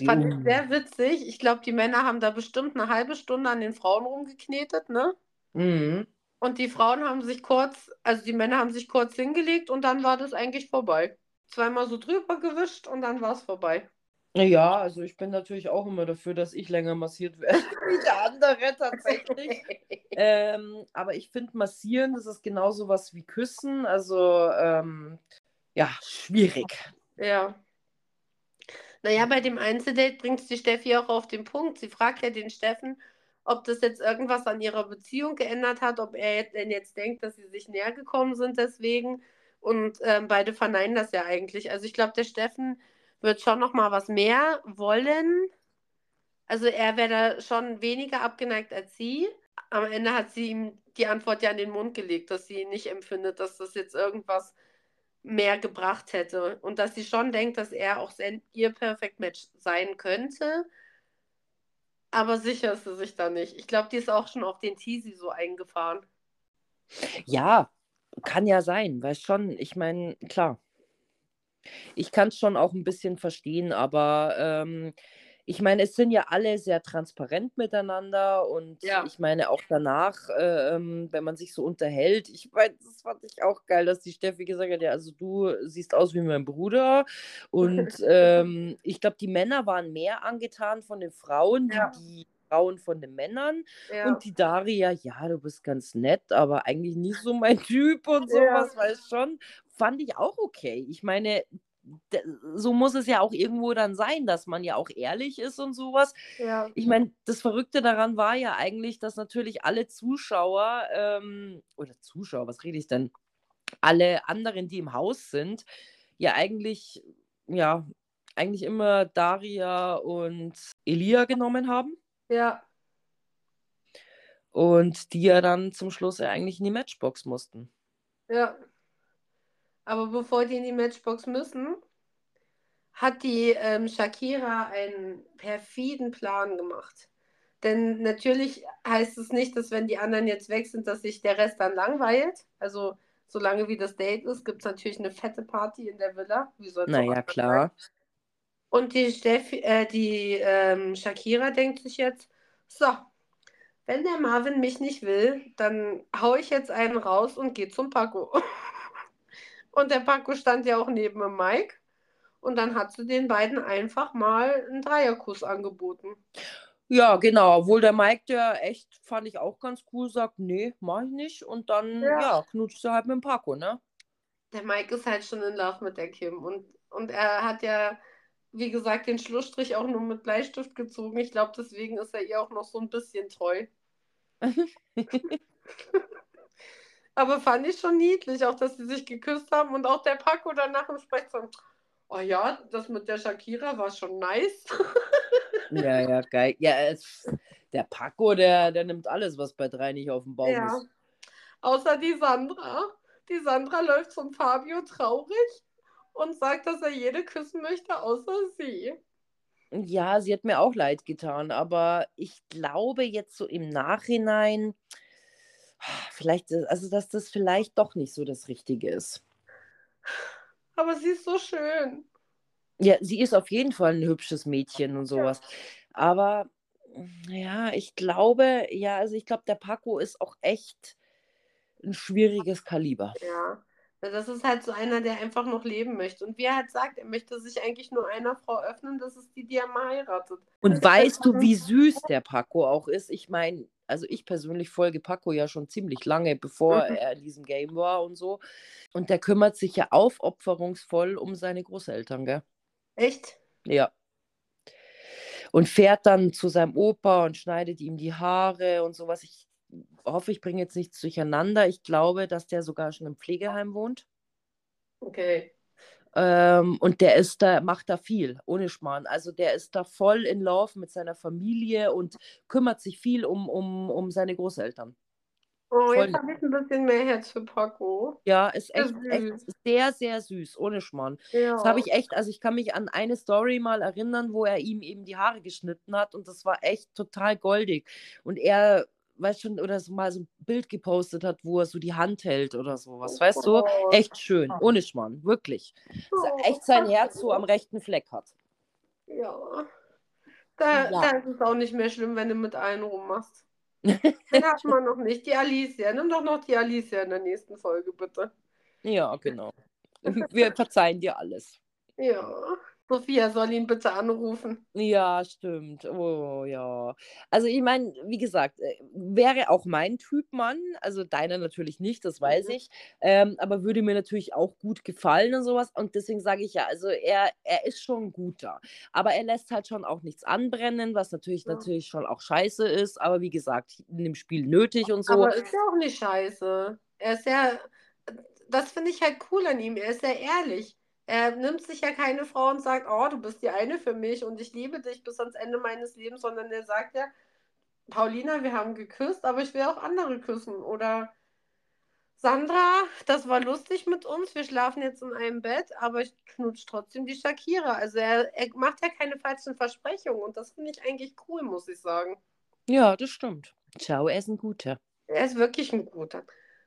Fand ich sehr witzig. Ich glaube, die Männer haben da bestimmt eine halbe Stunde an den Frauen rumgeknetet, ne? Mhm. Und die Frauen haben sich kurz, also die Männer haben sich kurz hingelegt und dann war das eigentlich vorbei. Zweimal so drüber gewischt und dann war es vorbei. Ja, also ich bin natürlich auch immer dafür, dass ich länger massiert werde wie der andere tatsächlich. ähm, aber ich finde, massieren, das ist genauso was wie küssen. Also ähm, ja, schwierig. Ja. Naja, bei dem Einzeldate bringt die Steffi auch auf den Punkt. Sie fragt ja den Steffen, ob das jetzt irgendwas an ihrer Beziehung geändert hat, ob er denn jetzt denkt, dass sie sich näher gekommen sind deswegen. Und ähm, beide verneinen das ja eigentlich. Also ich glaube, der Steffen wird schon noch mal was mehr wollen. Also er wäre da schon weniger abgeneigt als sie. Am Ende hat sie ihm die Antwort ja in den Mund gelegt, dass sie nicht empfindet, dass das jetzt irgendwas mehr gebracht hätte. Und dass sie schon denkt, dass er auch ihr Perfect Match sein könnte. Aber sicher ist sie sich da nicht. Ich glaube, die ist auch schon auf den Teasy so eingefahren. Ja, kann ja sein, weil schon, ich meine, klar. Ich kann es schon auch ein bisschen verstehen, aber ähm, ich meine, es sind ja alle sehr transparent miteinander und Ja. ich meine auch danach, äh, ähm, wenn man sich so unterhält, ich meine, das fand ich auch geil, dass die Steffi gesagt hat, ja, also du siehst aus wie mein Bruder und ähm, ich glaube, die Männer waren mehr angetan von den Frauen, Ja. die, Frauen von den Männern Ja. und die Daria, ja, du bist ganz nett, aber eigentlich nicht so mein Typ und Ja. sowas, weißt schon, fand ich auch okay. Ich meine, so muss es ja auch irgendwo dann sein, dass man ja auch ehrlich ist und sowas. Ja. Ich meine, das Verrückte daran war ja eigentlich, dass natürlich alle Zuschauer, ähm, oder Zuschauer, was rede ich denn? Alle anderen, die im Haus sind, ja eigentlich, ja, eigentlich immer Daria und Elia genommen haben. Ja. Und die ja dann zum Schluss ja eigentlich in die Matchbox mussten. Ja. Aber bevor die in die Matchbox müssen, hat die ähm, Shakira einen perfiden Plan gemacht. Denn natürlich heißt es nicht, dass wenn die anderen jetzt weg sind, dass sich der Rest dann langweilt. Also solange wie das Date ist, gibt es natürlich eine fette Party in der Villa. Wie auch Naja, klar. sein? Und die, Steffi, äh, die ähm, Shakira denkt sich jetzt, so, wenn der Marvin mich nicht will, dann hau ich jetzt einen raus und gehe zum Paco. Und der Paco stand ja auch neben dem Mike. Und dann hat sie den beiden einfach mal einen Dreierkuss angeboten. Ja, genau. Obwohl der Mike, der echt, fand ich auch ganz cool, sagt, nee, mach ich nicht. Und dann, Ja. ja, knutscht er halt mit dem Paco, ne? Der Mike ist halt schon in Love mit der Kim. Und, und er hat ja, wie gesagt, den Schlussstrich auch nur mit Bleistift gezogen. Ich glaube, deswegen ist er ihr auch noch so ein bisschen treu. Aber fand ich schon niedlich, auch dass sie sich geküsst haben und auch der Paco danach im Sprech so, oh ja, das mit der Shakira war schon nice. Ja, ja, geil. Ja, es, der Paco, der, der nimmt alles, was bei drei nicht auf dem Baum Ja. ist. Außer die Sandra. Die Sandra läuft zum Fabio traurig und sagt, dass er jede küssen möchte, außer sie. Ja, sie hat mir auch leid getan, aber ich glaube jetzt so im Nachhinein, vielleicht, also dass das vielleicht doch nicht so das Richtige ist. Aber sie ist so schön. Ja, sie ist auf jeden Fall ein hübsches Mädchen und sowas. Aber ja, ich glaube, ja, also ich glaube, der Paco ist auch echt, ein schwieriges Kaliber. Ja. Das ist halt so einer, der einfach noch leben möchte. Und wie er halt sagt, er möchte sich eigentlich nur einer Frau öffnen, das ist die, die er mal heiratet. Und weißt du, wie süß der Paco auch ist? Ich meine, also ich persönlich folge Paco ja schon ziemlich lange, bevor mhm. er in diesem Game war und so. Und der kümmert sich ja aufopferungsvoll um seine Großeltern, gell? Echt? Ja. Und fährt dann zu seinem Opa und schneidet ihm die Haare und sowas. Ich hoffe, ich bringe jetzt nichts durcheinander. Ich glaube, dass der sogar schon im Pflegeheim wohnt. Okay. Ähm, und der ist da, macht da viel, ohne Schmarrn. Also der ist da voll in Love mit seiner Familie und kümmert sich viel um, um, um seine Großeltern. Oh, voll jetzt habe ich ein bisschen mehr Herz für Paco. Ja, ist echt, echt sehr, sehr süß, ohne Schmarrn. Ja. Das habe ich echt, also ich kann mich an eine Story mal erinnern, wo er ihm eben die Haare geschnitten hat und das war echt total goldig. Und er weißt schon, oder so mal so ein Bild gepostet hat, wo er so die Hand hält oder sowas, weißt du? Oh. Echt schön, ohne Schmarrn, wirklich. Oh, echt sein Herz so am rechten Fleck hat. Ja. Da, ja. da ist es auch nicht mehr schlimm, wenn du mit allen rummachst. Den hat man noch nicht. Die Alicia. Nimm doch noch die Alicia in der nächsten Folge, bitte. Ja, genau. Wir verzeihen dir alles. Ja. Sophia soll ihn bitte anrufen. Ja, stimmt. Oh ja. Also ich meine, wie gesagt, äh, wäre auch mein Typ Mann, also deiner natürlich nicht, das weiß mhm. ich, ähm, aber würde mir natürlich auch gut gefallen und sowas. Und deswegen sage ich ja, also er, er ist schon guter. Aber er lässt halt schon auch nichts anbrennen, was natürlich, ja. natürlich schon auch scheiße ist, aber wie gesagt, in dem Spiel nötig und so. Aber ist ja auch nicht scheiße. Er ist ja, das finde ich halt cool an ihm, er ist sehr ehrlich. Er nimmt sich ja keine Frau und sagt, oh, du bist die eine für mich und ich liebe dich bis ans Ende meines Lebens, sondern er sagt ja, Paulina, wir haben geküsst, aber ich will auch andere küssen. Oder Sandra, das war lustig mit uns, wir schlafen jetzt in einem Bett, aber ich knutsche trotzdem die Shakira. Also er, er macht ja keine falschen Versprechungen und das finde ich eigentlich cool, muss ich sagen. Ja, das stimmt. Ciao, er ist ein guter. Er ist wirklich ein guter.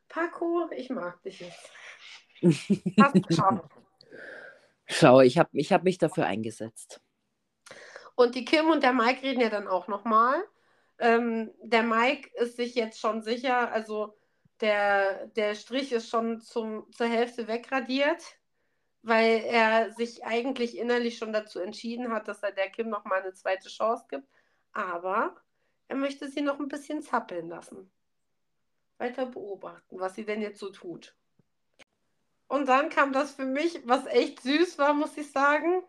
Paco, ich mag dich jetzt. Hast Schau, ich habe ich hab mich dafür eingesetzt. Und die Kim und der Mike reden ja dann auch nochmal. Ähm, der Mike ist sich jetzt schon sicher, also der, der Strich ist schon zum, zur Hälfte wegradiert, weil er sich eigentlich innerlich schon dazu entschieden hat, dass er der Kim nochmal eine zweite Chance gibt. Aber er möchte sie noch ein bisschen zappeln lassen. Weiter beobachten, was sie denn jetzt so tut. Und dann kam das für mich, was echt süß war, muss ich sagen.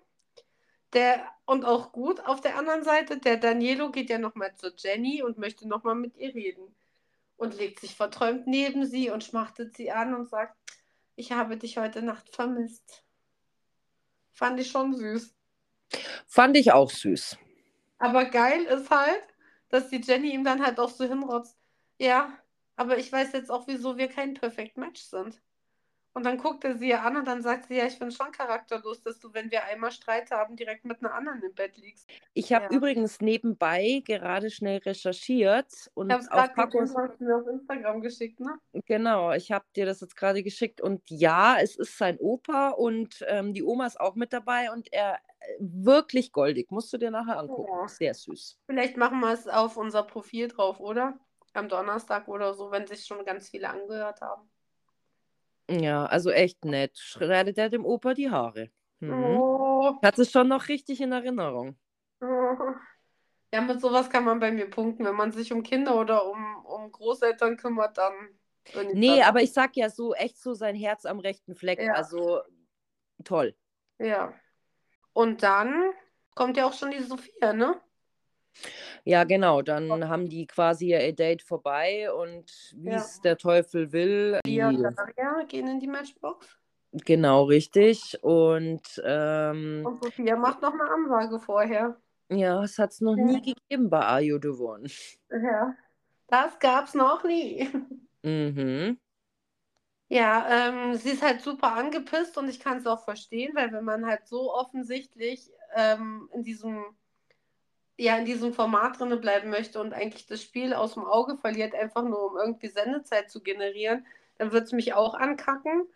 Der, und auch gut. Auf der anderen Seite, der Danielo geht ja nochmal zu Jenny und möchte nochmal mit ihr reden. Und legt sich verträumt neben sie und schmachtet sie an und sagt, ich habe dich heute Nacht vermisst. Fand ich schon süß. Fand ich auch süß. Aber geil ist halt, dass die Jenny ihm dann halt auch so hinrotzt. Ja, aber ich weiß jetzt auch, wieso wir kein Perfect Match sind. Und dann guckt er sie an und dann sagt sie, ja, ich finde schon charakterlos, dass du, wenn wir einmal Streit haben, direkt mit einer anderen im Bett liegst. Ich habe ja. übrigens nebenbei gerade schnell recherchiert und ich auf Pacos... hast mir auf Instagram geschickt, ne? Genau, ich habe dir das jetzt gerade geschickt und ja, es ist sein Opa und ähm, die Oma ist auch mit dabei und er äh, wirklich goldig, musst du dir nachher angucken. Ja. Sehr süß. Vielleicht machen wir es auf unser Profil drauf, oder? Am Donnerstag oder so, wenn sich schon ganz viele angehört haben. Ja, also echt nett. Schneidet er dem Opa die Haare. Mhm. Oh. Hat es schon noch richtig in Erinnerung. Oh. Ja, mit sowas kann man bei mir punkten. Wenn man sich um Kinder oder um, um Großeltern kümmert, dann. Nee, aber ich sag ja so, echt so sein Herz am rechten Fleck. Ja. Also toll. Ja. Und dann kommt ja auch schon die Sophia, ne? Ja, genau. Dann haben die quasi ihr Date vorbei und wie ja. es der Teufel will. Die und Daria gehen in die Matchbox. Genau, richtig. Und, ähm, und Sophia macht noch eine Ansage vorher. Ja, es hat es noch ja. nie gegeben bei Are You the One. Ja, das gab es noch nie. Mhm. Ja, ähm, sie ist halt super angepisst und ich kann es auch verstehen, weil wenn man halt so offensichtlich ähm, in diesem ja in diesem Format drin bleiben möchte und eigentlich das Spiel aus dem Auge verliert, einfach nur um irgendwie Sendezeit zu generieren, dann wird es mich auch ankacken.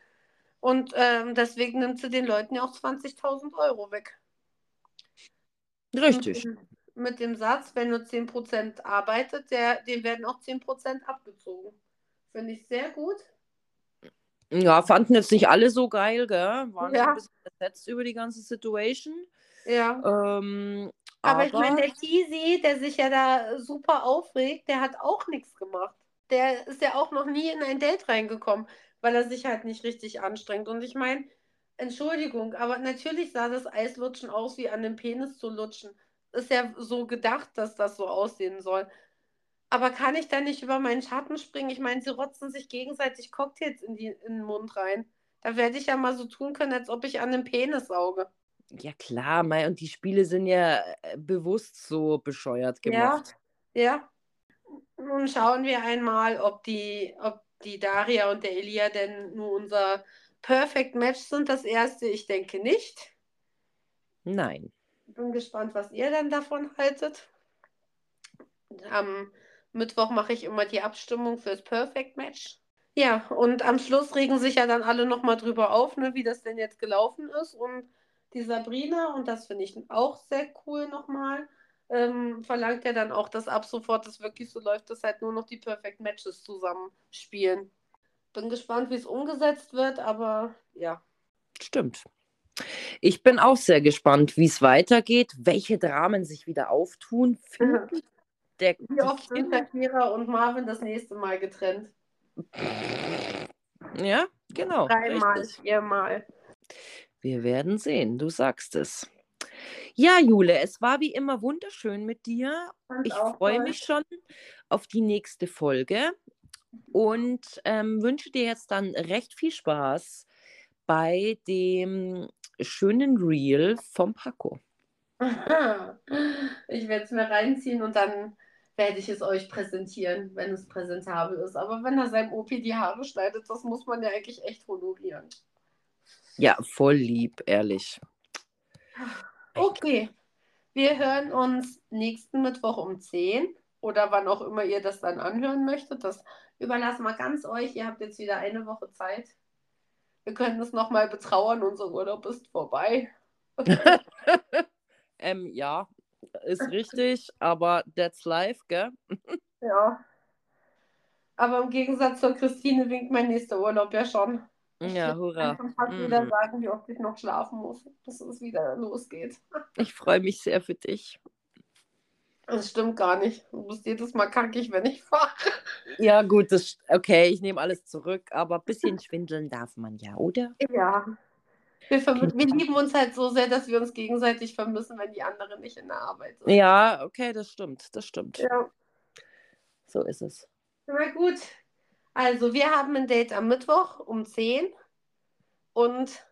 Und ähm, deswegen nimmt sie den Leuten ja auch 20.000 Euro weg. Richtig. Mit dem, mit dem Satz, wenn nur 10% arbeitet, der, dem werden auch 10% abgezogen. Finde ich sehr gut. Ja, fanden jetzt nicht alle so geil, gell? Waren Ja. ein bisschen entsetzt über die ganze Situation. Ja. Ähm, Aber, aber ich meine, der Teasy, der sich ja da super aufregt, der hat auch nichts gemacht. Der ist ja auch noch nie in ein Date reingekommen, weil er sich halt nicht richtig anstrengt. Und ich meine, Entschuldigung, aber natürlich sah das Eislutschen aus, wie an dem Penis zu lutschen. Ist ja so gedacht, dass das so aussehen soll. Aber kann ich da nicht über meinen Schatten springen? Ich meine, sie rotzen sich gegenseitig Cocktails in, die, in den Mund rein. Da werde ich ja mal so tun können, als ob ich an dem Penis sauge. Ja klar, mei, und die Spiele sind ja äh, bewusst so bescheuert gemacht. Ja. Nun schauen wir einmal, ob die, ob die Daria und der Elia denn nur unser Perfect Match sind. Das erste, ich denke nicht. Nein. Bin gespannt, was ihr dann davon haltet. Am Mittwoch mache ich immer die Abstimmung fürs Perfect Match. Ja, und am Schluss regen sich ja dann alle nochmal drüber auf, ne, wie das denn jetzt gelaufen ist. Und die Sabrina, und das finde ich auch sehr cool nochmal, ähm, verlangt ja dann auch, dass ab sofort das wirklich so läuft, dass halt nur noch die Perfect Matches zusammen spielen. Bin gespannt, wie es umgesetzt wird, aber ja. Stimmt. Ich bin auch sehr gespannt, wie es weitergeht, welche Dramen sich wieder auftun. Finden der, Wie oft sind Shakira und Marvin das nächste Mal getrennt? Ja, genau. Dreimal, viermal. Wir werden sehen, du sagst es. Ja, Jule, es war wie immer wunderschön mit dir. Fand Ich freue mich schon auf die nächste Folge und ähm, wünsche dir jetzt dann recht viel Spaß bei dem schönen Reel vom Paco. Ich werde es mir reinziehen und dann werde ich es euch präsentieren, wenn es präsentabel ist. Aber wenn er seinem OP die Haare schneidet, das muss man ja eigentlich echt honorieren. Ja, voll lieb, ehrlich. Okay, wir hören uns nächsten Mittwoch um 10 oder wann auch immer ihr das dann anhören möchtet. Das überlassen wir ganz euch. Ihr habt jetzt wieder eine Woche Zeit. Wir können es nochmal betrauern. Unser Urlaub ist vorbei. Ähm, ja, ist richtig, aber that's life, gell? Ja. Aber im Gegensatz zur Christine winkt mein nächster Urlaub ja schon. Ich Ja, kann hurra. schon fast Mhm. wieder sagen, wie oft ich noch schlafen muss, bis es wieder losgeht. Ich freue mich sehr für dich. Das stimmt gar nicht. Du bist jedes Mal kackig, wenn ich fahre. Ja, gut, das, okay, ich nehme alles zurück, aber ein bisschen schwindeln darf man ja, oder? Ja. Wir, wir lieben uns halt so sehr, dass wir uns gegenseitig vermissen, wenn die anderen nicht in der Arbeit sind. Ja, okay, das stimmt, das stimmt. Ja. So ist es. Na gut. Also, wir haben ein Date am Mittwoch um 10. Und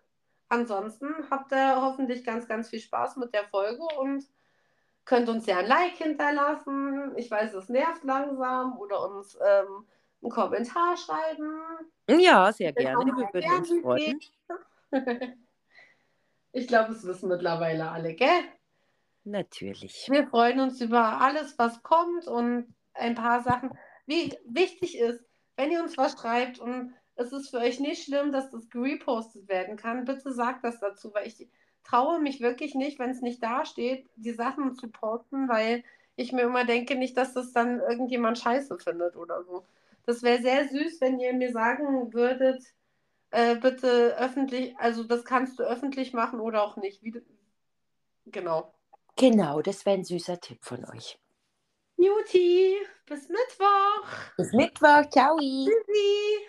ansonsten habt ihr hoffentlich ganz, ganz viel Spaß mit der Folge und könnt uns ja ein Like hinterlassen. Ich weiß, es nervt langsam. Oder uns ähm, einen Kommentar schreiben. Ja, sehr gerne. Wir würden uns freuen. Ich glaube, es wissen mittlerweile alle, gell? Natürlich. Wir freuen uns über alles, was kommt und ein paar Sachen. Wie wichtig ist, wenn ihr uns was schreibt und es ist für euch nicht schlimm, dass das gerepostet werden kann, bitte sagt das dazu, weil ich traue mich wirklich nicht, wenn es nicht da steht, die Sachen zu posten, weil ich mir immer denke, nicht, dass das dann irgendjemand scheiße findet oder so. Das wäre sehr süß, wenn ihr mir sagen würdet, äh, bitte öffentlich, also das kannst du öffentlich machen oder auch nicht. Wie, genau. Genau, das wäre ein süßer Tipp von euch. Juti, bis Mittwoch. Bis Mittwoch. Ciao. Tschüssi.